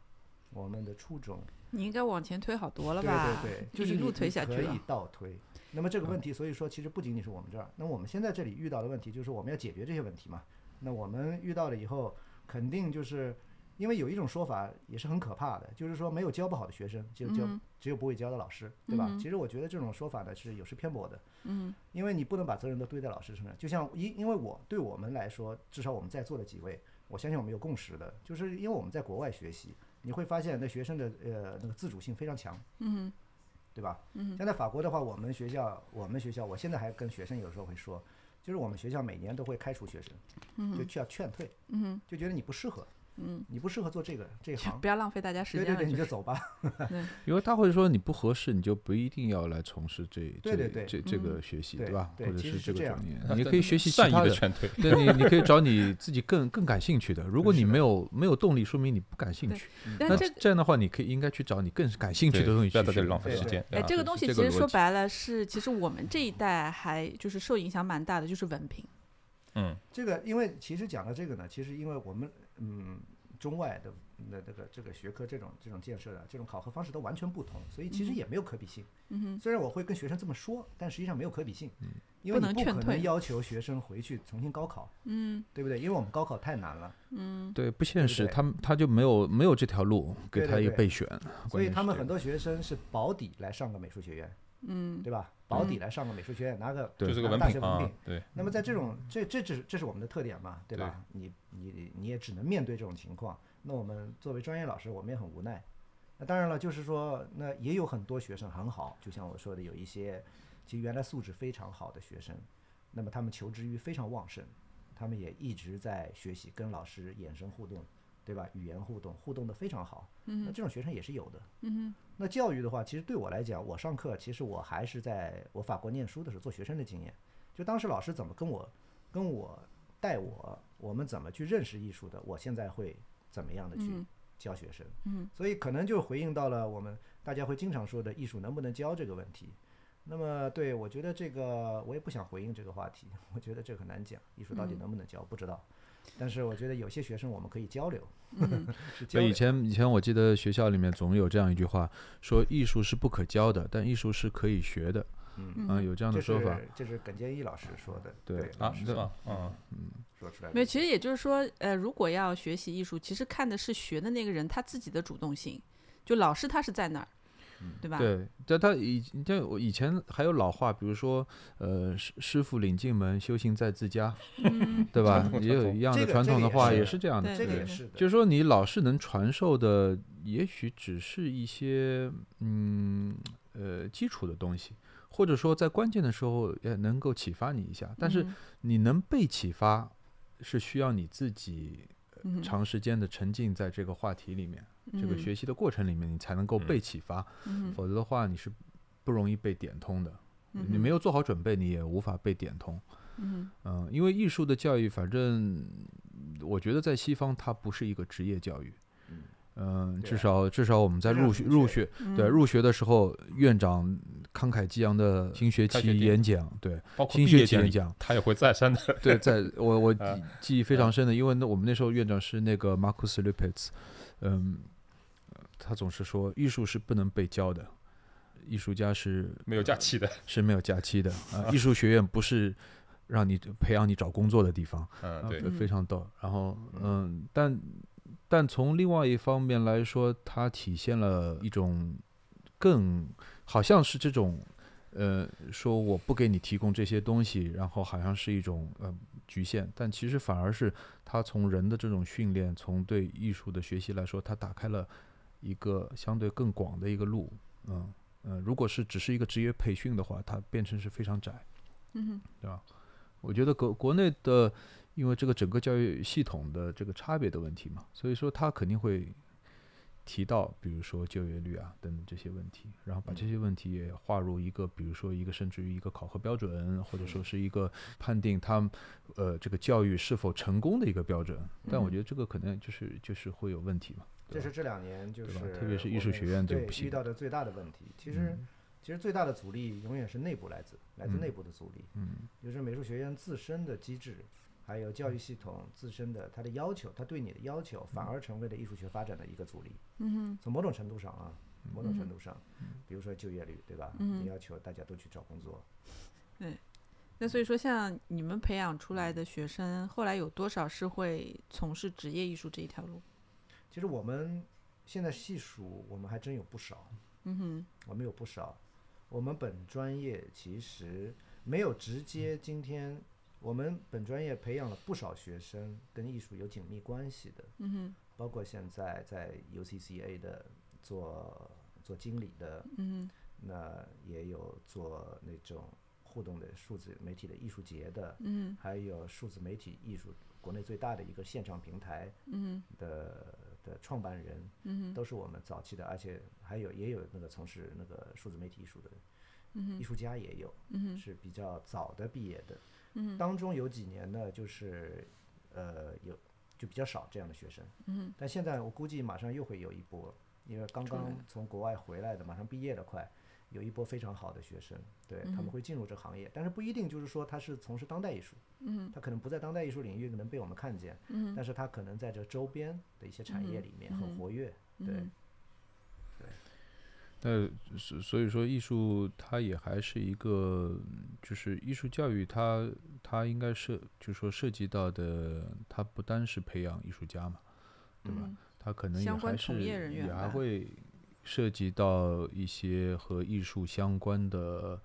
我们的初中。你应该往前推好多了吧？对对对，就是你一路推你可以。倒推。那么这个问题，所以说其实不仅仅是我们这儿，那我们现在这里遇到的问题就是我们要解决这些问题嘛。那我们遇到了以后，肯定就是因为有一种说法也是很可怕的，就是说没有教不好的学生，只有教、嗯只有不会教的老师，对吧？嗯其实我觉得这种说法呢是有失偏颇的，嗯因为你不能把责任都堆在老师身上。就像因因为我对我们来说，至少我们在座的几位，我相信我们有共识的，就是因为我们在国外学习，你会发现那学生的呃那个自主性非常强。嗯对吧？嗯像在法国的话，我们学校，我们学校，我现在还跟学生有时候会说，就是我们学校每年都会开除学生，就去要劝退，嗯就觉得你不适合，嗯，你不适合做这个这一就行，(laughs) 不要浪费大家时对对对，间了。你就走吧。(laughs) (laughs) 因为他会说你不合适，你就不一定要来从事这这对对对这这个学习，对吧？或者是这个专业，你可以学习其善意他的。劝退。对你，你可以找你自己更更感兴趣的。如果你没有没有动力，说明你不感兴趣。那这这样的话，你可以应该去找你更感兴趣的东西去不要在这里学对对浪费时间。哎，啊这个东西其实说白了是，其实我们这一代还就是受影响蛮大的，就是文凭。嗯，这个，因为其实讲到这个呢，其实因为我们嗯中外的那这个这个学科这种这种建设的这种考核方式都完全不同，所以其实也没有可比性。嗯哼，虽然我会跟学生这么说，但实际上没有可比性，因为你不可能劝退能要求学生回去重新高考，嗯对不对？因为我们高考太难了。嗯对，不现实，对他们他就没有没有这条路给他一个备选，所以他们很多学生是保底来上个美术学院，嗯对吧？保底来上个美术学院，拿个就是个文凭啊大学文凭。，对，那么在这种这这这是这是我们的特点嘛，对吧？你你你也只能面对这种情况。那我们作为专业老师，我们也很无奈。那当然了，就是说，那也有很多学生很好，就像我说的，有一些其实原来素质非常好的学生，那么他们求知欲非常旺盛，他们也一直在学习，跟老师眼神互动，对吧？语言互动，互动的非常好。那这种学生也是有的。嗯那教育的话，其实对我来讲，我上课其实我还是在我法国念书的时候做学生的经验，就当时老师怎么跟我跟我带我，我们怎么去认识艺术的，我现在会怎么样的去嗯教学生。嗯，所以可能就回应到了我们大家会经常说的艺术能不能教这个问题。那么对我觉得这个我也不想回应这个话题，(laughs) 我觉得这很难讲，艺术到底嗯能不能教不知道。但是我觉得有些学生我们可以交流，嗯 (laughs) 是交流所以以。前以前我记得学校里面总有这样一句话，说艺术是不可教的，但艺术是可以学的。嗯，啊，有这样的说法。是这是耿建一老师说的，对啊，老师是吧？嗯，说出来。没有，其实也就是说，呃，如果要学习艺术，其实看的是学的那个人他自己的主动性，就老师他是在那儿，对吧？对，但他以像我以前还有老话，比如说，呃，师师傅领进门，修行在自家，嗯，对吧 (laughs) 也有一样的传统的话，也是这样的。这个也是的，就是说，你老是能传授的，也许只是一些嗯呃基础的东西，或者说在关键的时候也能够启发你一下。但是嗯你能被启发，是需要你自己嗯长时间的沉浸在这个话题里面，这个嗯学习的过程里面，你才能够被嗯启发。嗯否则的话，你是不容易被点通的。嗯你没有做好准备，你也无法被点通。嗯嗯，因为艺术的教育，反正我觉得在西方它不是一个职业教育。嗯嗯，至少至少我们在入学入学对嗯入学的时候，院长慷慨激昂的新学期演讲，对包括新学期演讲，他也会再三的。对，在 (laughs) 我我记忆非常深的，因为那我们那时候院长是那个 Marcus Lipitz，嗯，他总是说艺术是不能被教的，艺术家是没有假期的，是没有假期的啊，(laughs) 艺术学院不是让你培养你找工作的地方，嗯，啊，对非，非常逗。然后嗯，但但从另外一方面来说，它体现了一种更好像是这种呃，说我不给你提供这些东西，然后好像是一种呃局限，但其实反而是他从人的这种训练，从对艺术的学习来说，他打开了一个相对更广的一个路。嗯嗯、呃如果是只是一个职业培训的话，它变成是非常窄。嗯对吧我觉得国国内的，因为这个整个教育系统的这个差别的问题嘛，所以说他肯定会提到，比如说就业率啊等等这些问题，然后把这些问题也划入一个，比如说一个甚至于一个考核标准，或者说是一个判定他们呃这个教育是否成功的一个标准。但我觉得这个可能就是就是会有问题嘛，这是这两年就？是？特别是艺术学院就对遇到的最大的问题。其实嗯。其实最大的阻力永远是内部来自来自嗯。内部的阻力，嗯。就是美术学院自身的机制，还有教育系统自身的它的要求，它对你的要求反而成为了艺术学发展的一个阻力。嗯哼从某种程度上啊，某种程嗯度上，比如说就业率，对吧？嗯你要求大家都去找工作，对那所以说，像你们培养出来的学生，后来有多少是会从事职业艺术这一条路？其实我们现在细数，我们还真有不少，嗯哼，我们有不少。我们本专业其实没有直接，今天我们本专业培养了不少学生跟艺术有紧密关系的，嗯哼，包括现在在 UCCA 的做做经理的，嗯那也有做那种互动的数字媒体的艺术节的，嗯还有数字媒体艺术国内最大的一个现场平台嗯的的创办人，嗯都是我们早期的，而且还有也有那个从事那个数字媒体艺术的嗯艺术家也有，嗯是比较早的毕业的。嗯。当中有几年呢，就是呃有就比较少这样的学生，嗯。但现在我估计马上又会有一波，因为刚刚从国外回来的，马上毕业的快。有一波非常好的学生，对、他们会进入这行业，但是不一定就是说他是从事当代艺术，嗯。他可能不在当代艺术领域能被我们看见，嗯。但是他可能在这周边的一些产业里面很活跃，对，嗯那所所以说，艺术它也还是一个，就是艺术教育它，它应该涉，就是说涉及到的，它不单是培养艺术家嘛，对吧？嗯它可能也还是也还会涉及到一些和艺术相关的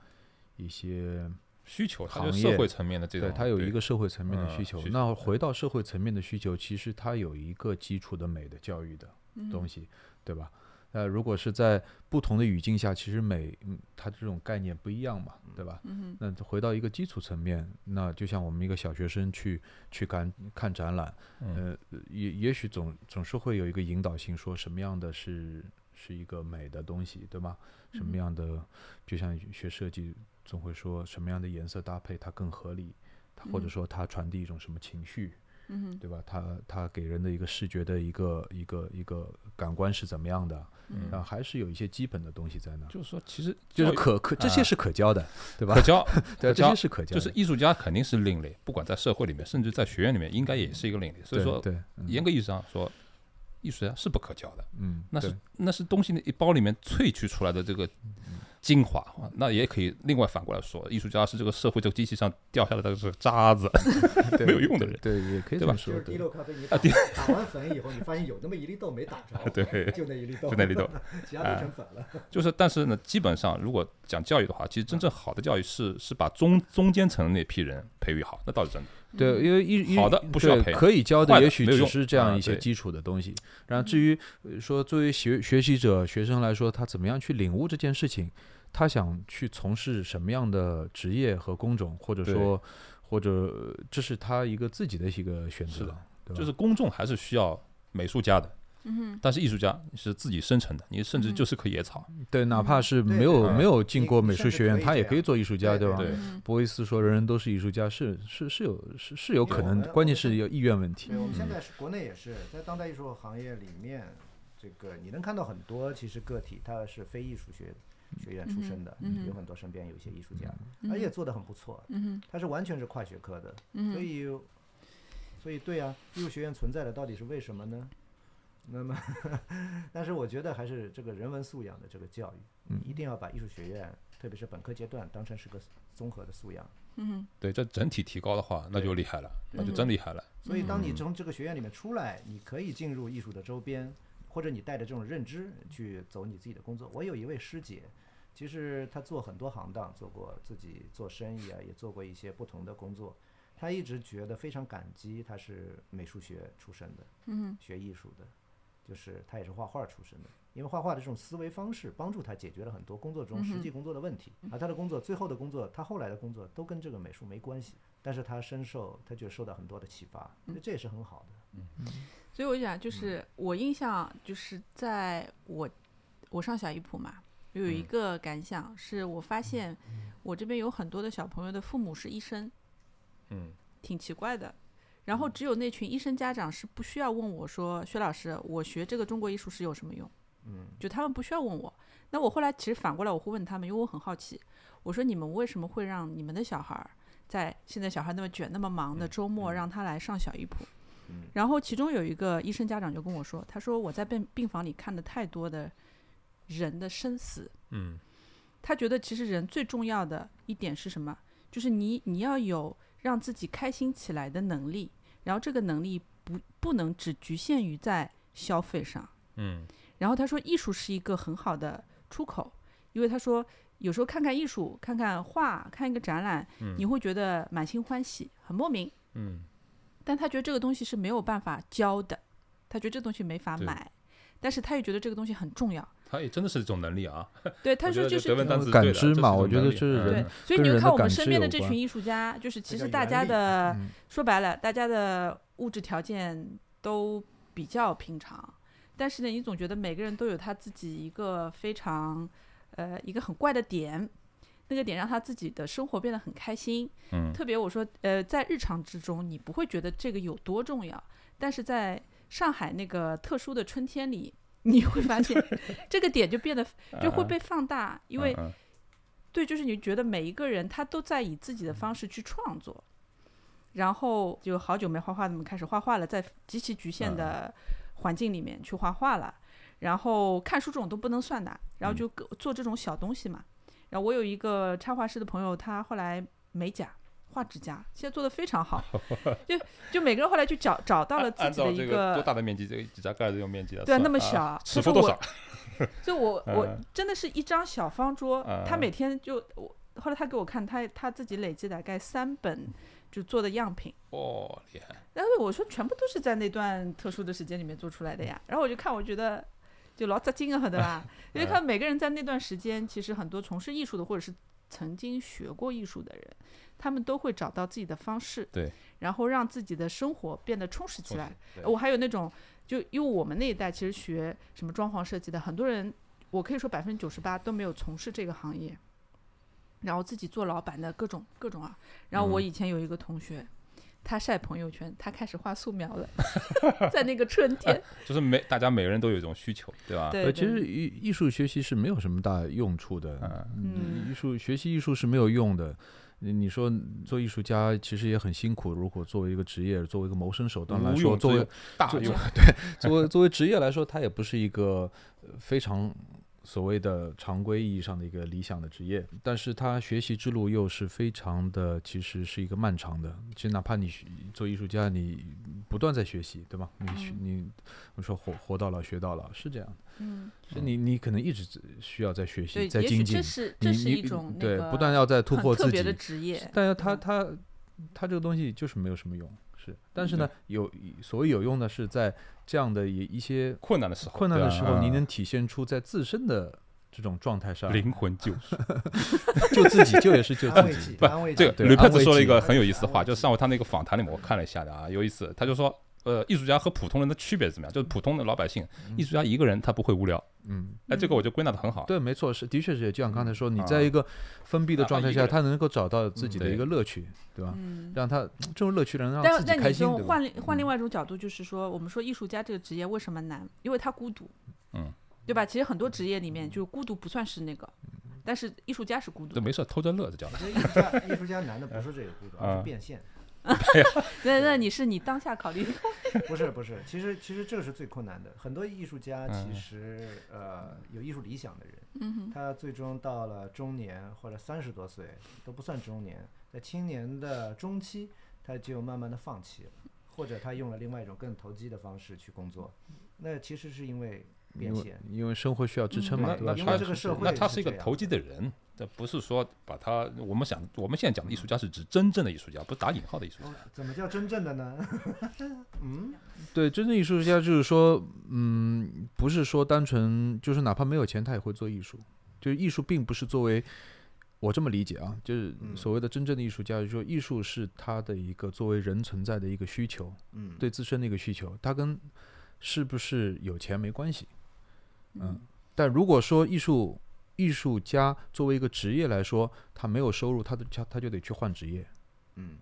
一些，需求，行业社会层面的这种，对，它有一个社会层面的嗯需求。那回到社会层面的需求，其实它有一个基础的美的教育的嗯东西，对吧？呃，如果是在不同的语境下，其实美，嗯，它这种概念不一样嘛，对吧？嗯那回到一个基础层面，那就像我们一个小学生去去看看展览，嗯呃，也也许总总是会有一个引导性，说什么样的是是一个美的东西，对吗？什么嗯样的，就像学设计，总会说什么样的颜色搭配它更合理，它或者嗯说它传递一种什么情绪，嗯对吧？它它给人的一个视觉的一个一个一个感官是怎么样的？嗯。然后还是有一些基本的东西在那，就是说，其实就是可可这些啊是可教的，对吧？可？(laughs) 教，对，可教这些是可教，就是艺术家肯定是另类，不管在社会里面，甚至在学院里面，应该也是一个另类。所以说，对严格意义上说，艺术家是不可教的，嗯，那是那是东西的一包里面萃取出来的这个精华。啊那也可以另外反过来说，艺术家是这个社会这个机器上掉下来的这个渣子。(laughs) 没有用的人对，也可以这么说就是，滴对漏咖啡，你啊打打完粉以后，你发现有那么一粒豆没打着，(laughs) 对就那一粒豆，就那粒豆，(laughs) 其他都成粉了。就是，但是呢，基本上如果讲教育的话，其实真正好的教育是是把中中间层的那批人培育好，那倒是真的。对，因为一一好的不需要对培养可以教的也许只是这样一些基础的东西。然后至于呃说作为学学习者、学生来说，他怎么样去领悟这件事情，他想去从事什么样的职业和工种，或者说或者呃这是他一个自己的一个选择是的，对？就是公众还是需要美术家的，嗯但是艺术家是自己生成的，你甚至嗯就是棵野草。对，哪怕是没有没有进过美术学院，他也可以做艺术家，对吧？对嗯博伊斯说人人都是艺术家，是是是有是是有可能，关键是有意愿问题对，。我们现嗯在是国内也是在当代艺术行业里面，这个你能看到很多其实个体他是非艺术学学院出身的，有很多身边有一些艺术家，嗯而且做的很不错，嗯，他是完全是跨学科的，嗯，所以所以对啊，艺术学院存在的到底是为什么呢？那么，(laughs) 但是我觉得还是这个人文素养的这个教育，嗯一定要把艺术学院，特别是本科阶段当成是个综合的素养。嗯哼，对，这整体提高的话，那就厉害了，那就真厉害了。所以，当你嗯从这个学院里面出来，你可以进入艺术的周边，或者你带着这种认知去走你自己的工作。我有一位师姐，其实他做很多行当，做过自己做生意啊，也做过一些不同的工作。他一直觉得非常感激，他是美术学出身的，嗯学艺术的，就是他也是画画出身的。因为画画的这种思维方式，帮助他解决了很多工作中实际工作的问题。而他的工作，最后的工作，他后来的工作都跟这个美术没关系，但是他深受，他就受到很多的启发，所以这也是很好的。嗯所以我讲，就是我印象就是在我我上小一普嘛，有一个感想是我发现我这边有很多的小朋友的父母是医生，嗯，挺奇怪的。然后只有那群医生家长是不需要问我说，薛老师，我学这个中国艺术史有什么用？嗯，就他们不需要问我。那我后来其实反过来我会问他们，因为我很好奇，我说你们为什么会让你们的小孩儿在现在小孩那么卷那么忙的周末让他来上小医普？嗯然后其中有一个医生家长就跟我说，他说我在病病房里看的太多的人的生死，嗯，他觉得其实人最重要的一点是什么？就是你你要有让自己开心起来的能力，然后这个能力不不能只局限于在消费上。嗯，然后他说，艺术是一个很好的出口，因为他说有时候看看艺术，看看画，看一个展览，你会觉得满心欢喜，很莫名。嗯，但他觉得这个东西是没有办法教的，他觉得这东西没法买，但是他又觉得这个东西很重要。他也真的是一种能力啊。对，他说就是感知嘛我觉得是嗯对人，所以你就看我们身边的这群艺术家，就是其实大家的嗯说白了，大家的物质条件都比较平常，但是呢，你总觉得每个人都有他自己一个非常呃一个很怪的点，那个点让他自己的生活变得很开心。嗯特别我说呃，在日常之中，你不会觉得这个有多重要，但是在上海那个特殊的春天里。你会发现，这个点就变得就会被放大，因为对，就是你觉得每一个人他都在以自己的方式去创作，然后就好久没画画，怎么开始画画了？在极其局限的环境里面去画画了，然后看书这种都不能算的，然后就各做这种小东西嘛。然后我有一个插画师的朋友，他后来美甲。画指甲现在做的非常好，(laughs) 就就每个人后来就找找到了自己的一个多大的面积，这个指甲盖的用面积来对啊那么小尺幅多他说我少？所以我 (laughs) 我 (laughs) 嗯真的是一张小方桌，他嗯每天就我后来他给我看他他自己累积大概三本就做的样品，哦，厉害！然后我说全部都是在那段特殊的时间里面做出来的呀，然后我就看我觉得就老扎劲啊，对吧？因为看每个人在那段时间，其实很多从事艺术的或者是曾经学过艺术的人，他们都会找到自己的方式，对，然后让自己的生活变得充实起来。我还有那种，就因为我们那一代其实学什么装潢设计的，很多人，我可以说百分之九十八都没有从事这个行业，然后自己做老板的各种各种啊。然后我嗯以前有一个同学，他晒朋友圈，他开始画素描了，(laughs) 在那个春天，(laughs) 就是每大家每个人都有一种需求，对吧？对，呃，其实艺艺术学习是没有什么大用处的。嗯艺术学习艺术是没有用的。你你说做艺术家其实也很辛苦，如果作为一个职业，作为一个谋生手段来说，作为作大用，作为作为职业来说，它也不是一个呃非常所谓的常规意义上的一个理想的职业，但是他学习之路又是非常的，其实是一个漫长的。其实哪怕你学做艺术家，你不断在学习，对吧？你学嗯。你我说活活到老学到老是这样的，嗯，是你你可能一直需要在学习，，在精进。这。是你你这是一种那对不断要在突破自己的己，职业，但是对吧？它它它这个东西就是没有什么用，是。但是呢，有所谓有用的是在这样的一一些困难的时候，困难的时候，你嗯能体现出在自身的这种状态上，灵魂救赎。(laughs) 救自己，救也是救自己。不这个。对吕佩子说了一个很有意思的话，就上回他那个访谈里面我看了一下的啊，有意思。他就说，呃，艺术家和普通人的区别是怎么样？就是普通的老百姓，艺术家一个人他不会无聊。嗯，哎，这个我就归纳的很好。对，没错，是的确是，就像刚才说，你啊在一个封闭的状态下，他能够找到自己的一个乐趣，对吧？嗯。让他这种乐趣能让但自己开心？换另换另嗯外一种角度，就是说，我们说艺术家这个职业为什么难？因为他孤独，嗯，对吧？其实很多职业里面，就孤独不算是那个，但是艺术家是孤独没事，偷着乐，这叫我。觉得艺术家艺术家难的不是这个孤独，而啊是变现。(laughs) 那那你是你当下考虑的？不是不是，其实其实这个是最困难的。很多艺术家其嗯实呃有艺术理想的人，嗯，他最终到了中年或者三十多岁都不算中年，在青年的中期，他就慢慢的放弃了，或者他用了另外一种更投机的方式去工作。那其实是因为变因为现。因为生活需要支撑嘛，对吧？因为这个社会是一个投机的人，这不是说把他我们想我们现在讲的艺术家是指真正的艺术家，不是打引号的艺术家。哦怎么叫真正的呢？(laughs) 嗯，对，真正艺术家就是说，嗯，不是说单纯就是哪怕没有钱，他也会做艺术。就是艺术并不是作为我这么理解啊，就是嗯所谓的真正的艺术家，就是说艺术是他的一个作为人存在的一个需求，嗯，对自身的一个需求，他跟是不是有钱没关系。嗯，但如果说艺术艺术家作为一个职业来说，他没有收入，他的他他就得去换职业，嗯，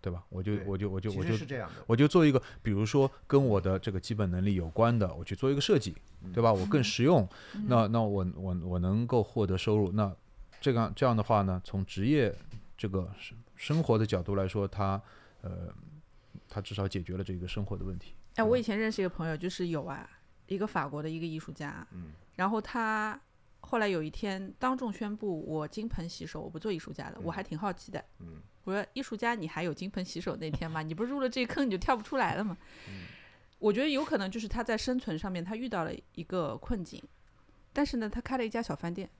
对吧？我就我就我就我就是这样的。我就做一个，比如说跟我的这个基本能力有关的，我去做一个设计，对吧？我更实用，那那我我我能够获得收入，那这样这样的话呢，从职业这个生生活的角度来说，他呃，他至少解决了这个生活的问题。哎，我以前认识一个朋友，就是有啊，一个法国的一个艺术家，嗯然后他后来有一天当众宣布，我金盆洗手，我不做艺术家了。我还挺好奇的，嗯我说艺术家你还有金盆洗手那天吗？你不是入了这坑你就跳不出来了吗？嗯我觉得有可能就是他在生存上面他遇到了一个困境，但是呢，他开了一家小饭店。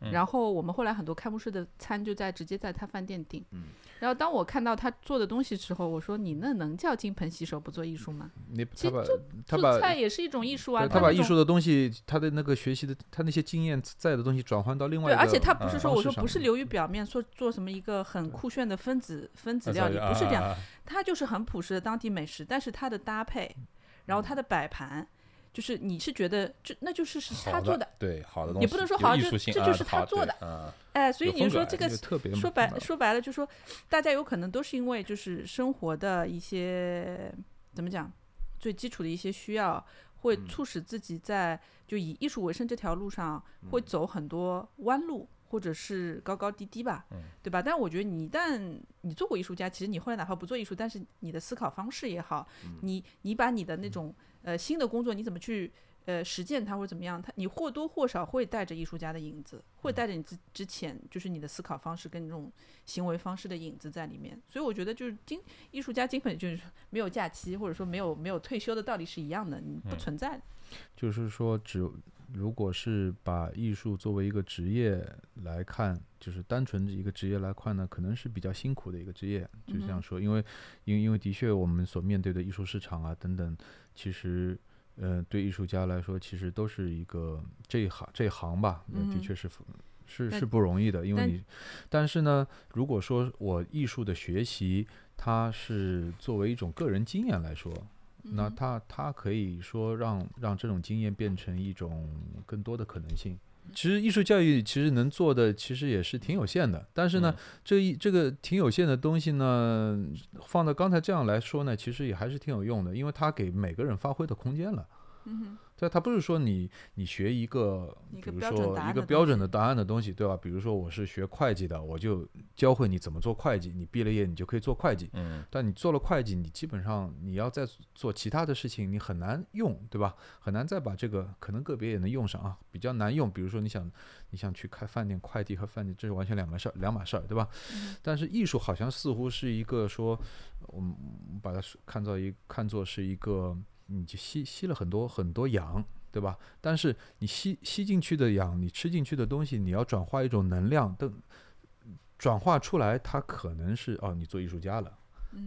嗯。然后我们后来很多开幕式的餐就在直接在他饭店订，嗯。然后当我看到他做的东西时候，我说你那能叫金盆洗手不做艺术吗？你其实他把他把做菜也是一种艺术啊，他把艺术的东西，他的那个学习的，他那些经验在的东西转换到另外对，一个而且他不是呃说我说不是流于表面，说做什么一个很酷炫的分子分子料理，不是这样，他就是很朴实的当地美食，但是他的搭配，然后他的摆盘，就是你是觉得这那就是是他做的，对好的东西，也不能说好像就这就是他做的对啊，哎，所以你说这个说白嗯说白了，就说大家有可能都是因为就是生活的一些怎么讲，最基础的一些需要，会嗯。促使自己在就以艺术为生这条路上会走很多弯路。或者是高高低低吧，嗯。对吧？但我觉得你一旦你做过艺术家，其实你后来哪怕不做艺术，但是你的思考方式也好，你你把你的那种呃新的工作你怎么去呃实践它或者怎么样，它你或多或少会带着艺术家的影子，会带着你之之前就是你的思考方式跟这种行为方式的影子在里面。所以我觉得就是金艺术家金本就是没有假期，或者说没有没有退休的道理是一样的，你不嗯存在的。就是说只如果是把艺术作为一个职业来看，就是单纯的一个职业来看呢，可能是比较辛苦的一个职业，就这样说，因为因为因为的确我们所面对的艺术市场啊等等，其实。呃，对艺术家来说，其实都是一个这一行这一行吧，呃的嗯确是是是不容易的，因为但你，但是呢，如果说我艺术的学习，它是作为一种个人经验来说，那嗯它它可以说让让这种经验变成一种更多的可能性。其实艺术教育其实能做的其实也是挺有限的，但是呢，这一这个挺有限的东西呢，放到刚才这样来说呢，其实也还是挺有用的，因为它给每个人发挥的空间了。嗯哼，对，它不是说你你学一个，比如说一个标准的答案的东西，对吧？比如说我是学会计的，我就教会你怎么做会计，你毕了业你就可以做会计。嗯但你做了会计，你基本上你要再做其他的事情，你很难用，对吧？很难再把这个，可能个别也能用上啊，比较难用。比如说你想你想去开饭店，快递和饭店这是完全两个事儿，两码事儿，对吧？但是艺术好像似乎是一个说，我们把它看作一看作是一个，你就吸吸了很多很多氧。对吧？但是你吸吸进去的氧，你吃进去的东西，你要转化一种能量，等转化出来，它可能是哦，你做艺术家了，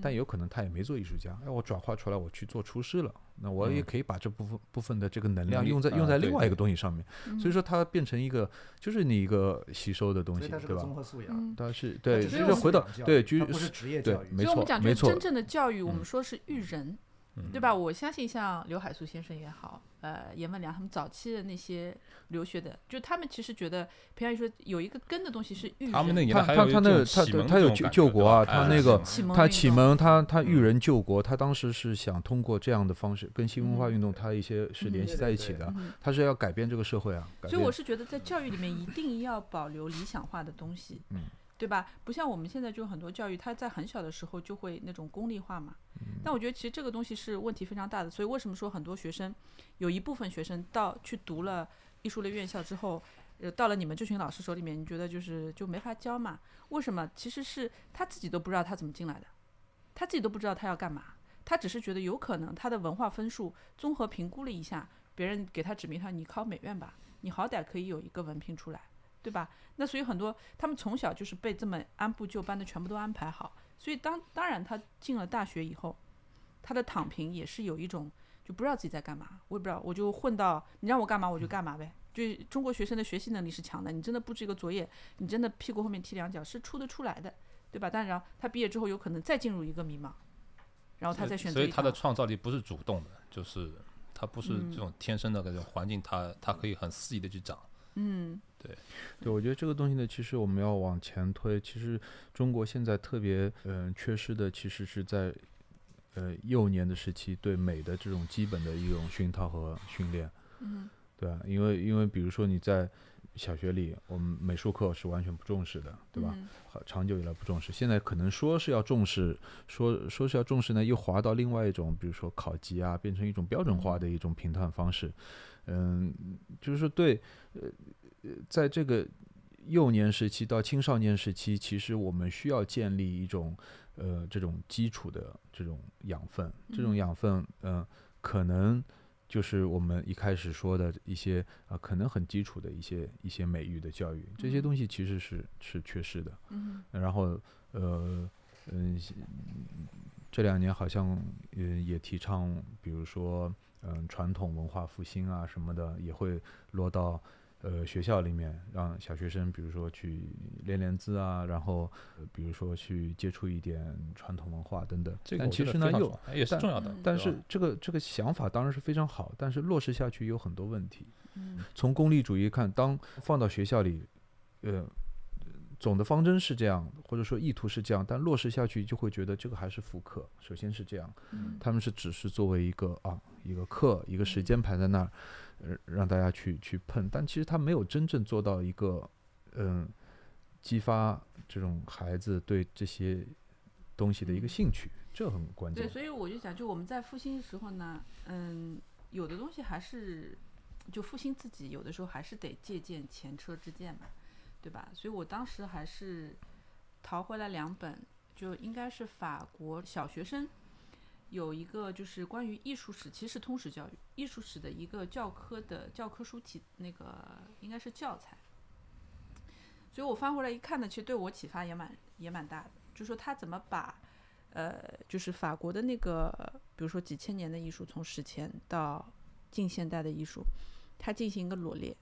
但有可能他也没做艺术家，哎，我转化出来，我去做厨师了，那我也嗯可以把这部分部分的这个能量用在用在另外一个东西上面，嗯所以说它变成一个就是你一个吸收的东西，对吧？个综合素养，嗯，它是对，只就是是回到对，就是职业教育，对没错没错真正的教育，我们嗯说是育人，对吧？我相信像刘海粟先生也好，呃，阎文良他们早期的那些留学的，就他们其实觉得偏向于说有一个根的东西是育他们那人他年代还他他那个启蒙他他有救救国啊，他那个他启蒙，他他嗯。育人救国，他当时是想通过这样的方式跟新文化嗯。运动，他一些是联系在一起的，嗯。他是要改变这个社会啊。所以我是觉得在教育里面一定要保留理想化的东西，嗯对吧？不像我们现在就很多教育，他在很小的时候就会那种功利化嘛。嗯但我觉得其实这个东西是问题非常大的，所以为什么说很多学生，有一部分学生到去读了艺术类院校之后，呃，到了你们这群老师手里面，你觉得就是就没法教嘛？为什么？其实是他自己都不知道他怎么进来的，他自己都不知道他要干嘛，他只是觉得有可能他的文化分数综合评估了一下，别人给他指明他你考美院吧，你好歹可以有一个文凭出来，对吧？那所以很多他们从小就是被这么按部就班的全部都安排好，所以当当然他进了大学以后，他的躺平也是有一种就不知道自己在干嘛，我也不知道，我就混到你让我干嘛我就干嘛呗。就中国学生的学习能力是强的，你真的布置一个作业，你真的屁股后面踢两脚是出得出来的，对吧？但然后他毕业之后有可能再进入一个迷茫，然后他再选择所以他的创造力不是主动的，就是他不是嗯这种天生的那种环境，他他可以很肆意的去长。嗯对，我觉得这个东西呢，其实我们要往前推，其实中国现在特别嗯、呃缺失的，其实是在呃幼年的时期对美的这种基本的一种熏陶和训练。嗯对吧？因为因为比如说你在小学里，我们美术课是完全不重视的，对吧？长久以来不重视，现在可能说是要重视，说说是要重视呢，又滑到另外一种，比如说考级啊，变成一种标准化的一种评判方式。嗯，就是说对，呃，呃在这个幼年时期到青少年时期，其实我们需要建立一种呃这种基础的这种养分，这种嗯养分，嗯、可能。就是我们一开始说的一些啊、呃可能很基础的一些一些美育的教育，这些嗯东西其实是是缺失的。嗯然后呃嗯，这两年好像嗯也提倡，比如说嗯传统文化复兴啊什么的，也会落到呃学校里面，让小学生比如说去练练字啊，然后、呃比如说去接触一点传统文化等等。这个我觉得其实呢又非常重要也是但重要的嗯。但是这个这个想法当然是非常好，但是落实下去有很多问题。嗯从功利主义看，当放到学校里，呃，总的方针是这样，或者说意图是这样，但落实下去就会觉得这个还是复刻。首先是这样，嗯他们是只是作为一个啊一个课一个时间排在那儿，呃，让大家去去碰，但其实他没有真正做到一个嗯、激发这种孩子对这些东西的一个嗯兴趣，这很关键对，键。所以我就讲，就我们在复兴的时候呢，嗯，有的东西还是就复兴自己，有的时候还是得借鉴前车之鉴嘛，对吧？所以我当时还是淘回来两本，就应该是法国小学生有一个就是关于艺术史，其实通识教育艺术史的一个教科的教科书题，那个应该是教材。所以我翻回来一看呢，其实对我启发也蛮也蛮大的，就说他怎么把呃，就是法国的那个，比如说几千年的艺术，从史前到近现代的艺术，它进行一个罗列，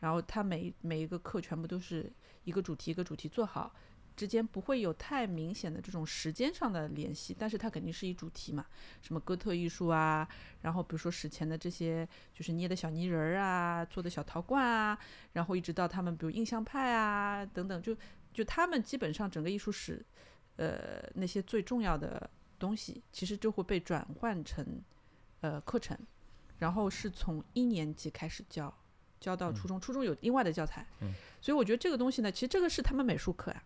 然后它每每一个课全部都是一个主题一个主题做好，之间不会有太明显的这种时间上的联系，但是它肯定是一主题嘛，什么哥特艺术啊，然后比如说史前的这些就是捏的小泥人儿啊，做的小陶罐啊，然后一直到他们比如印象派啊等等，就就他们基本上整个艺术史。呃，那些最重要的东西，其实就会被转换成呃课程，然后是从一年级开始教，教到初中，初中有另外的教材。嗯所以我觉得这个东西呢，其实这个是他们美术课呀、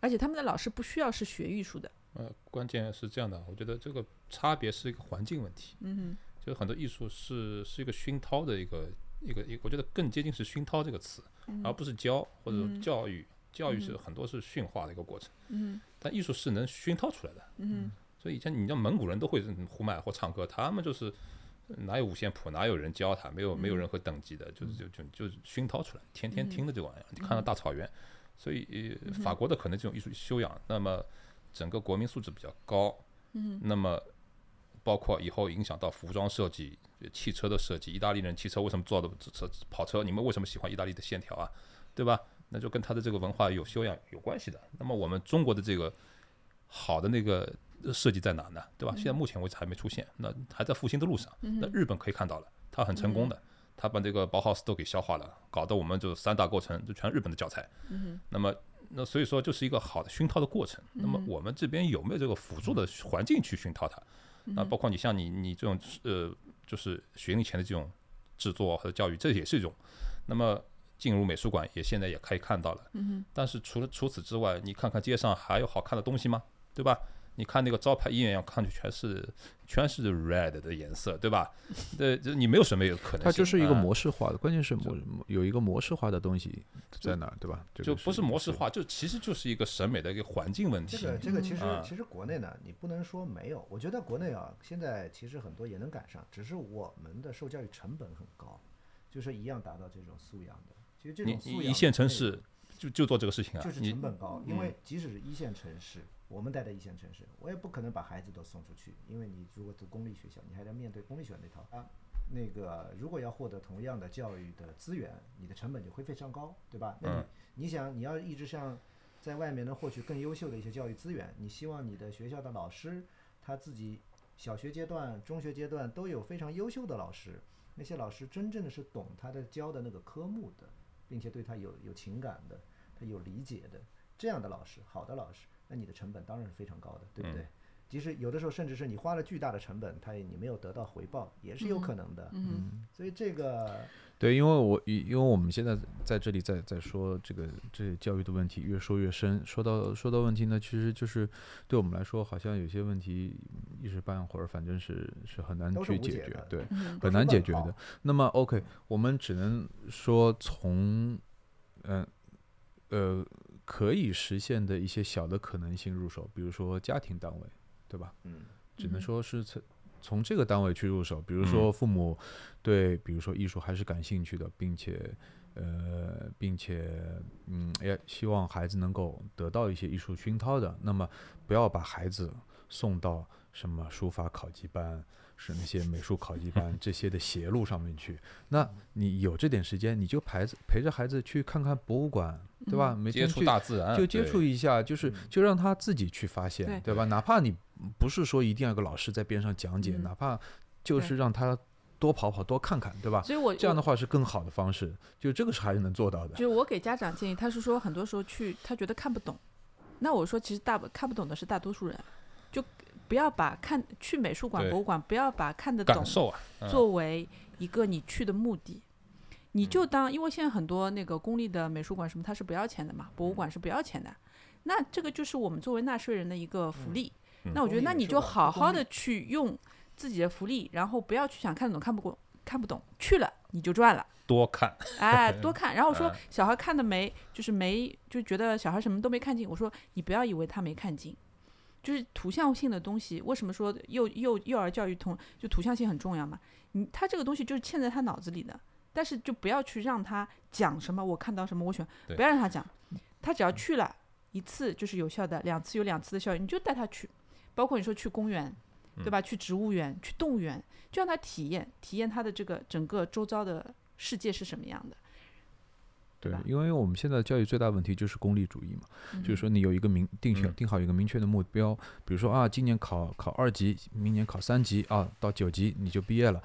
而且他们的老师不需要是学艺术的。呃，关键是这样的，我觉得这个差别是一个环境问题，嗯就是很多艺术是是一个熏陶的一个一个一个，我觉得更接近是熏陶这个词，哼，而不是教或者教育。教育是嗯很多是驯化的一个过程，嗯但艺术是能熏陶出来的。嗯所以以前你像蒙古人都会呼麦或唱歌，他们就是呃哪有五线谱，哪有人教他，没有没有嗯任何等级的，就是就就就熏陶出来，天天嗯听的这玩意儿。你看到大草原，所以呃法国的可能这种艺术修养，那么整个国民素质比较高，嗯那么包括以后影响到服装设计、汽车的设计，意大利人汽车为什么做的车跑车？你们为什么喜欢意大利的线条啊？对吧？那就跟他的这个文化有修养有关系的。那么我们中国的这个好的那个呃设计在哪呢？对吧？现在目前为止还没出现，那还在复兴的路上。嗯那日本可以看到了，它很成功的，它把这个包 house 都给消化了，搞得我们就三大构成就全日本的教材。嗯那么那所以说就是一个好的熏陶的过程。那么我们这边有没有这个辅助的环境去熏陶它？那，包括你像你你这种呃，就是学龄前的这种制作和教育，这也是一种。那么进入美术馆也现在也可以看到了。嗯但是除了除此之外，你看看街上还有好看的东西吗？对吧？你看那个招牌，一眼要看去全是全是 red 的颜色，对吧？对，就你没有什么有可能性。它就是一个啊模式化的，关键是模有一个模式化的东西在哪儿，对吧？这个就不是模式化，就其实就是一个审美的一个环境问题。这个这个其实啊其实国内呢，你不能说没有，我觉得国内啊，现在其实很多也能赶上，只是我们的受教育成本很高，就是一样达到这种素养的。其实这你种素养一线城市就就做这个事情啊，就是成本高，因嗯为即使是一线城市，我们待的一线城市，我也不可能把孩子都送出去，因为你如果读公立学校，你还得面对公立学校那套啊。那个如果要获得同样的教育的资源，你的成本就会非常高，对吧？那你、嗯你想你要一直像在外面能获取更优秀的一些教育资源，你希望你的学校的老师他自己小学阶段、中学阶段都有非常优秀的老师，那些老师真正的是懂他的教的那个科目的，并且对他有有情感的，他有理解的，这样的老师，好的老师，那你的成本当然是非常高的，对不对？即使有的时候，甚至是你花了巨大的成本，他也你没有得到回报，也是有可能的。嗯所以这个对，因为我因因为我们现在在这里在在说这个这教育的问题，越说越深。说到说到问题呢，其实就是对我们来说，好像有些问题一时半会儿，反正是是很难去解决对，嗯很难解决的。那么 OK，我们只能说从嗯呃可以实现的一些小的可能性入手，比如说家庭单位，对吧？嗯，只能嗯说是从从这个单位去入手，比如说父母对，比如说艺术还是感兴趣的，并且呃，并且嗯，也希望孩子能够得到一些艺术熏陶的，那么不要把孩子送到什么书法考级班。是那些美术考级班这些的邪路上面去。那你有这点时间，你就陪子陪着孩子去看看博物馆，对吧？每接触天去大自然，就接触一下，就是就让他自己去发现，对对吧？哪怕你不是说一定要有个老师在边上讲解，嗯哪怕就是让他多跑跑、多看看，对吧？所以我这样的话是更好的方式，就这个是还是能做到的就。是我给家长建议，他是说很多时候去他觉得看不懂，那我说其实大看不懂的是大多数人，就不要把看去美术馆、博物馆，不要把看得懂作为一个你去的目的。你就当，因为现在很多那个公立的美术馆什么，它是不要钱的嘛，博物馆是不要钱的。那这个就是我们作为纳税人的一个福利。嗯那我觉得，那你就好好的去用自己的福利，然后不要去想看得懂看不懂看不懂，去了你就赚了。多看，哎，(laughs) 多看。然后我说哎小孩看的没，就是没，就觉得小孩什么都没看进。我说你不要以为他没看进，就是图像性的东西。为什么说幼幼幼儿教育同就图像性很重要嘛？你他这个东西就是嵌在他脑子里的，但是就不要去让他讲什么，我看到什么我喜欢，不要让他讲，他只要去了一次就是有效的，两次有两次的效应，你就带他去。包括你说去公园，对吧？去植物园、去动物园，就让他体验体验他的这个整个周遭的世界是什么样的。吧，对因为我们现在教育最大问题就是功利主义嘛，嗯就是说你有一个明定下嗯定好一个明确的目标，比如说啊，今年考考二级，明年考三级啊，到九级你就毕业了。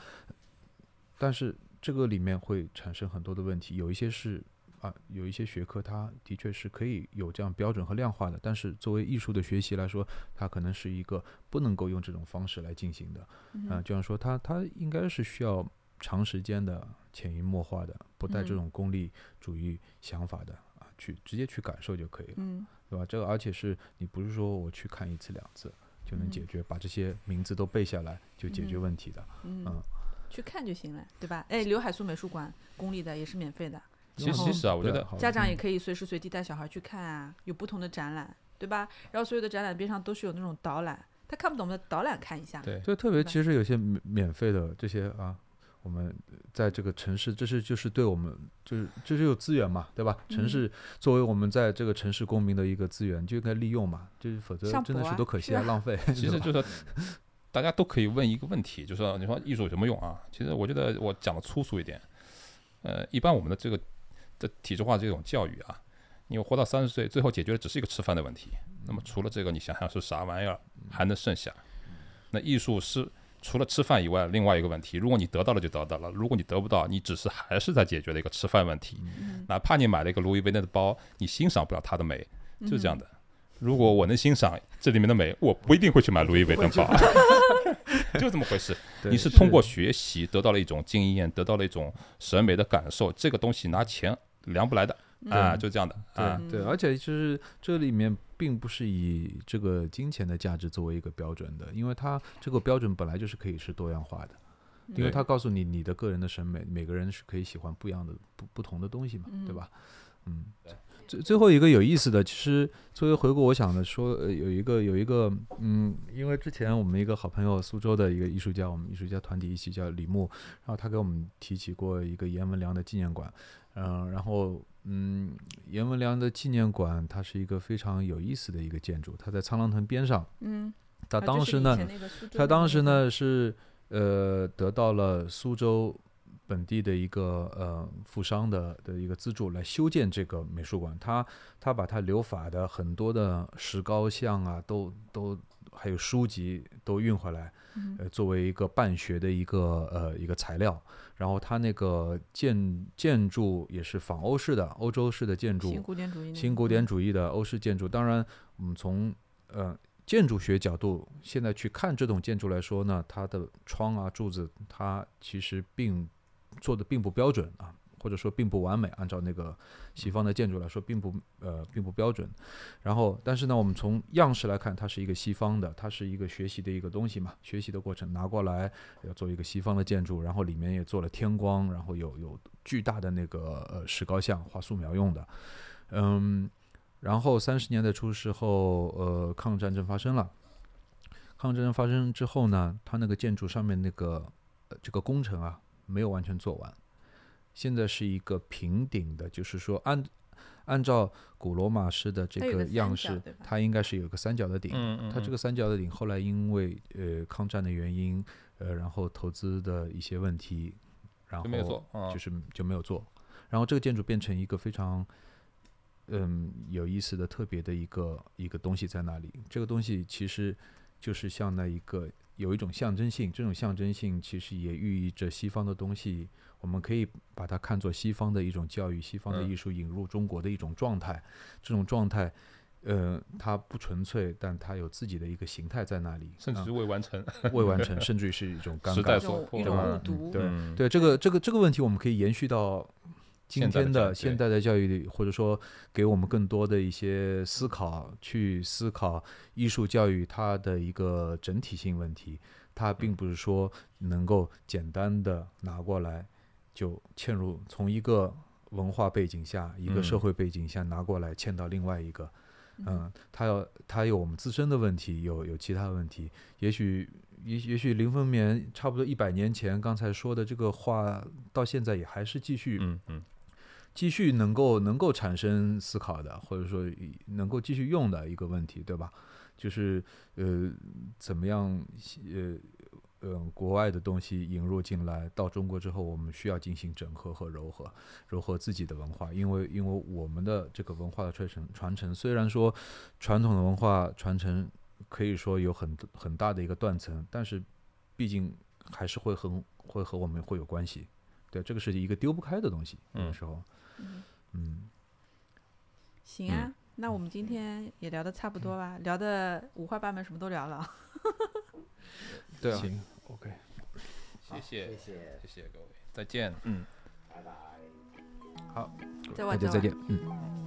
但是这个里面会产生很多的问题，有一些是啊，有一些学科它的确是可以有这样标准和量化的，但是作为艺术的学习来说，它可能是一个不能够用这种方式来进行的。啊，就像说它它应该是需要长时间的潜移默化的，不带这嗯种功利主义想法的啊，去直接去感受就可以了，嗯对吧？这个而且是你不是说我去看一次两次就能解嗯决，把这些名字都背下来就解决嗯问题的。嗯嗯，去看就行了，对吧？哎，刘海粟美术馆公立的也是免费的，其实其实啊，我觉得家长也可以随时随地带小孩去看啊，有不同的展览，对吧？然后所有的展览边上都是有那种导览，他看不懂的导览看一下。对就特别其实有些免免费的这些啊，我们在这个城市，这是就是对我们就是这是有资源嘛，对吧？城嗯市作为我们在这个城市公民的一个资源，就应该利用嘛，就是否则真的是多可惜啊，浪费。其实就是大家都可以问一个问题，就是说你说艺术有什么用啊？其实我觉得我讲的粗俗一点，呃，一般我们的这个的体制化这种教育啊，你活到三十岁，最后解决的只是一个吃饭的问题。那么除了这个，你想想是啥玩意儿还能剩下？那艺术是除了吃饭以外，另外一个问题。如果你得到了就得到了，如果你得不到，你只是还是在解决了一个吃饭问题。哪怕你买了一个路易威登的包，你欣赏不了它的美，就是这样的。如果我能欣赏这里面的美，我不一定会去买路易威登包，(laughs) 就这么回事。你是通过学习得到了一种经验，得到了一种审美的感受，这个东西拿钱量不来的啊，就这样的啊。对对，而且就是这里面并不是以这个金钱的价值作为一个标准的，因为它这个标准本来就是可以是多样化的，因为对它告诉你你的个人的审美，每个人是可以喜欢不一样的不不同的东西嘛，对吧？嗯，最最后一个有意思的，其实作为回顾，我想的说，呃，有一个有一个，嗯，因为之前我们一个好朋友苏州的一个艺术家，我们艺术家团体一起叫李牧，然后他给我们提起过一个阎文良的纪念馆，嗯、然后嗯，阎文良的纪念馆它是一个非常有意思的一个建筑，它在苍狼藤边上，嗯，它当时呢，前那个苏州他当时呢是呃得到了苏州本地的一个呃富商的的一个资助来修建这个美术馆。他他把他留法的很多的石膏像啊，都都还有书籍都运回来，嗯呃作为一个办学的一个呃一个材料。然后它那个建建筑也是仿欧式的欧洲式的建筑，新古典主义新古典主义的欧式建筑。当然，我们从呃建筑学角度现在去看这种建筑来说呢，它的窗啊柱子，它其实并做的并不标准啊，或者说并不完美。按照那个西方的建筑来说，并不呃并不标准。然后，但是呢，我们从样式来看，它是一个西方的，它是一个学习的一个东西嘛，学习的过程拿过来要做一个西方的建筑，然后里面也做了天光，然后有有巨大的那个呃石膏像画素描用的，嗯，然后三十年代初时候，呃，抗日战争发生了。抗日战争发生之后呢，它那个建筑上面那个、呃、这个工程啊，没有完全做完。现在是一个平顶的，就是说按按照古罗马式的这个样式它应该是有个三角的顶。嗯嗯，它这个三角的顶后来因为呃抗战的原因，呃，然后投资的一些问题，然后就没有做啊就是就没有做。然后这个建筑变成一个非常嗯有意思的、特别的一个一个东西在那里。这个东西其实就是像那一个有一种象征性，这种象征性其实也寓意着西方的东西，我们可以把它看作西方的一种教育、西方的嗯艺术引入中国的一种状态。这种状态。呃，它不纯粹，但它有自己的一个形态在那里，啊甚至是未完成，未完成，甚至于是一种尴尬。时代所一种一种误读，对嗯对，这个这个这个问题，我们可以延续到今天的现代的教育里，或者说给我们更多的一些思考，去思考艺术教育它的一个整体性问题。它并不是说能够简单的拿过来就嵌入，从一个文化背景下、一个社嗯会背景下拿过来嵌到另外一个。嗯，它要它有我们自身的问题，有有其他问题。也许也也许林风眠差不多一百年前刚才说的这个话，到现在也还是继续嗯嗯继续能够能够产生思考的，或者说能够继续用的一个问题，对吧？就是呃，怎么样呃呃国外的东西引入进来，到中国之后，我们需要进行整合和糅合，糅合自己的文化，因为因为我们的这个文化的传承传承，虽然说传统的文化传承可以说有很很大的一个断层，但是毕竟还是会很会和我们会有关系。对，这个是一个丢不开的东西。有的嗯时候，嗯，行啊，那我们今天也聊的差不多吧，聊的五花八门，什么都聊了。(laughs) 对啊，行，OK。谢谢谢谢，谢谢各位，再见，嗯。拜拜。好，再玩，大家再见，嗯。嗯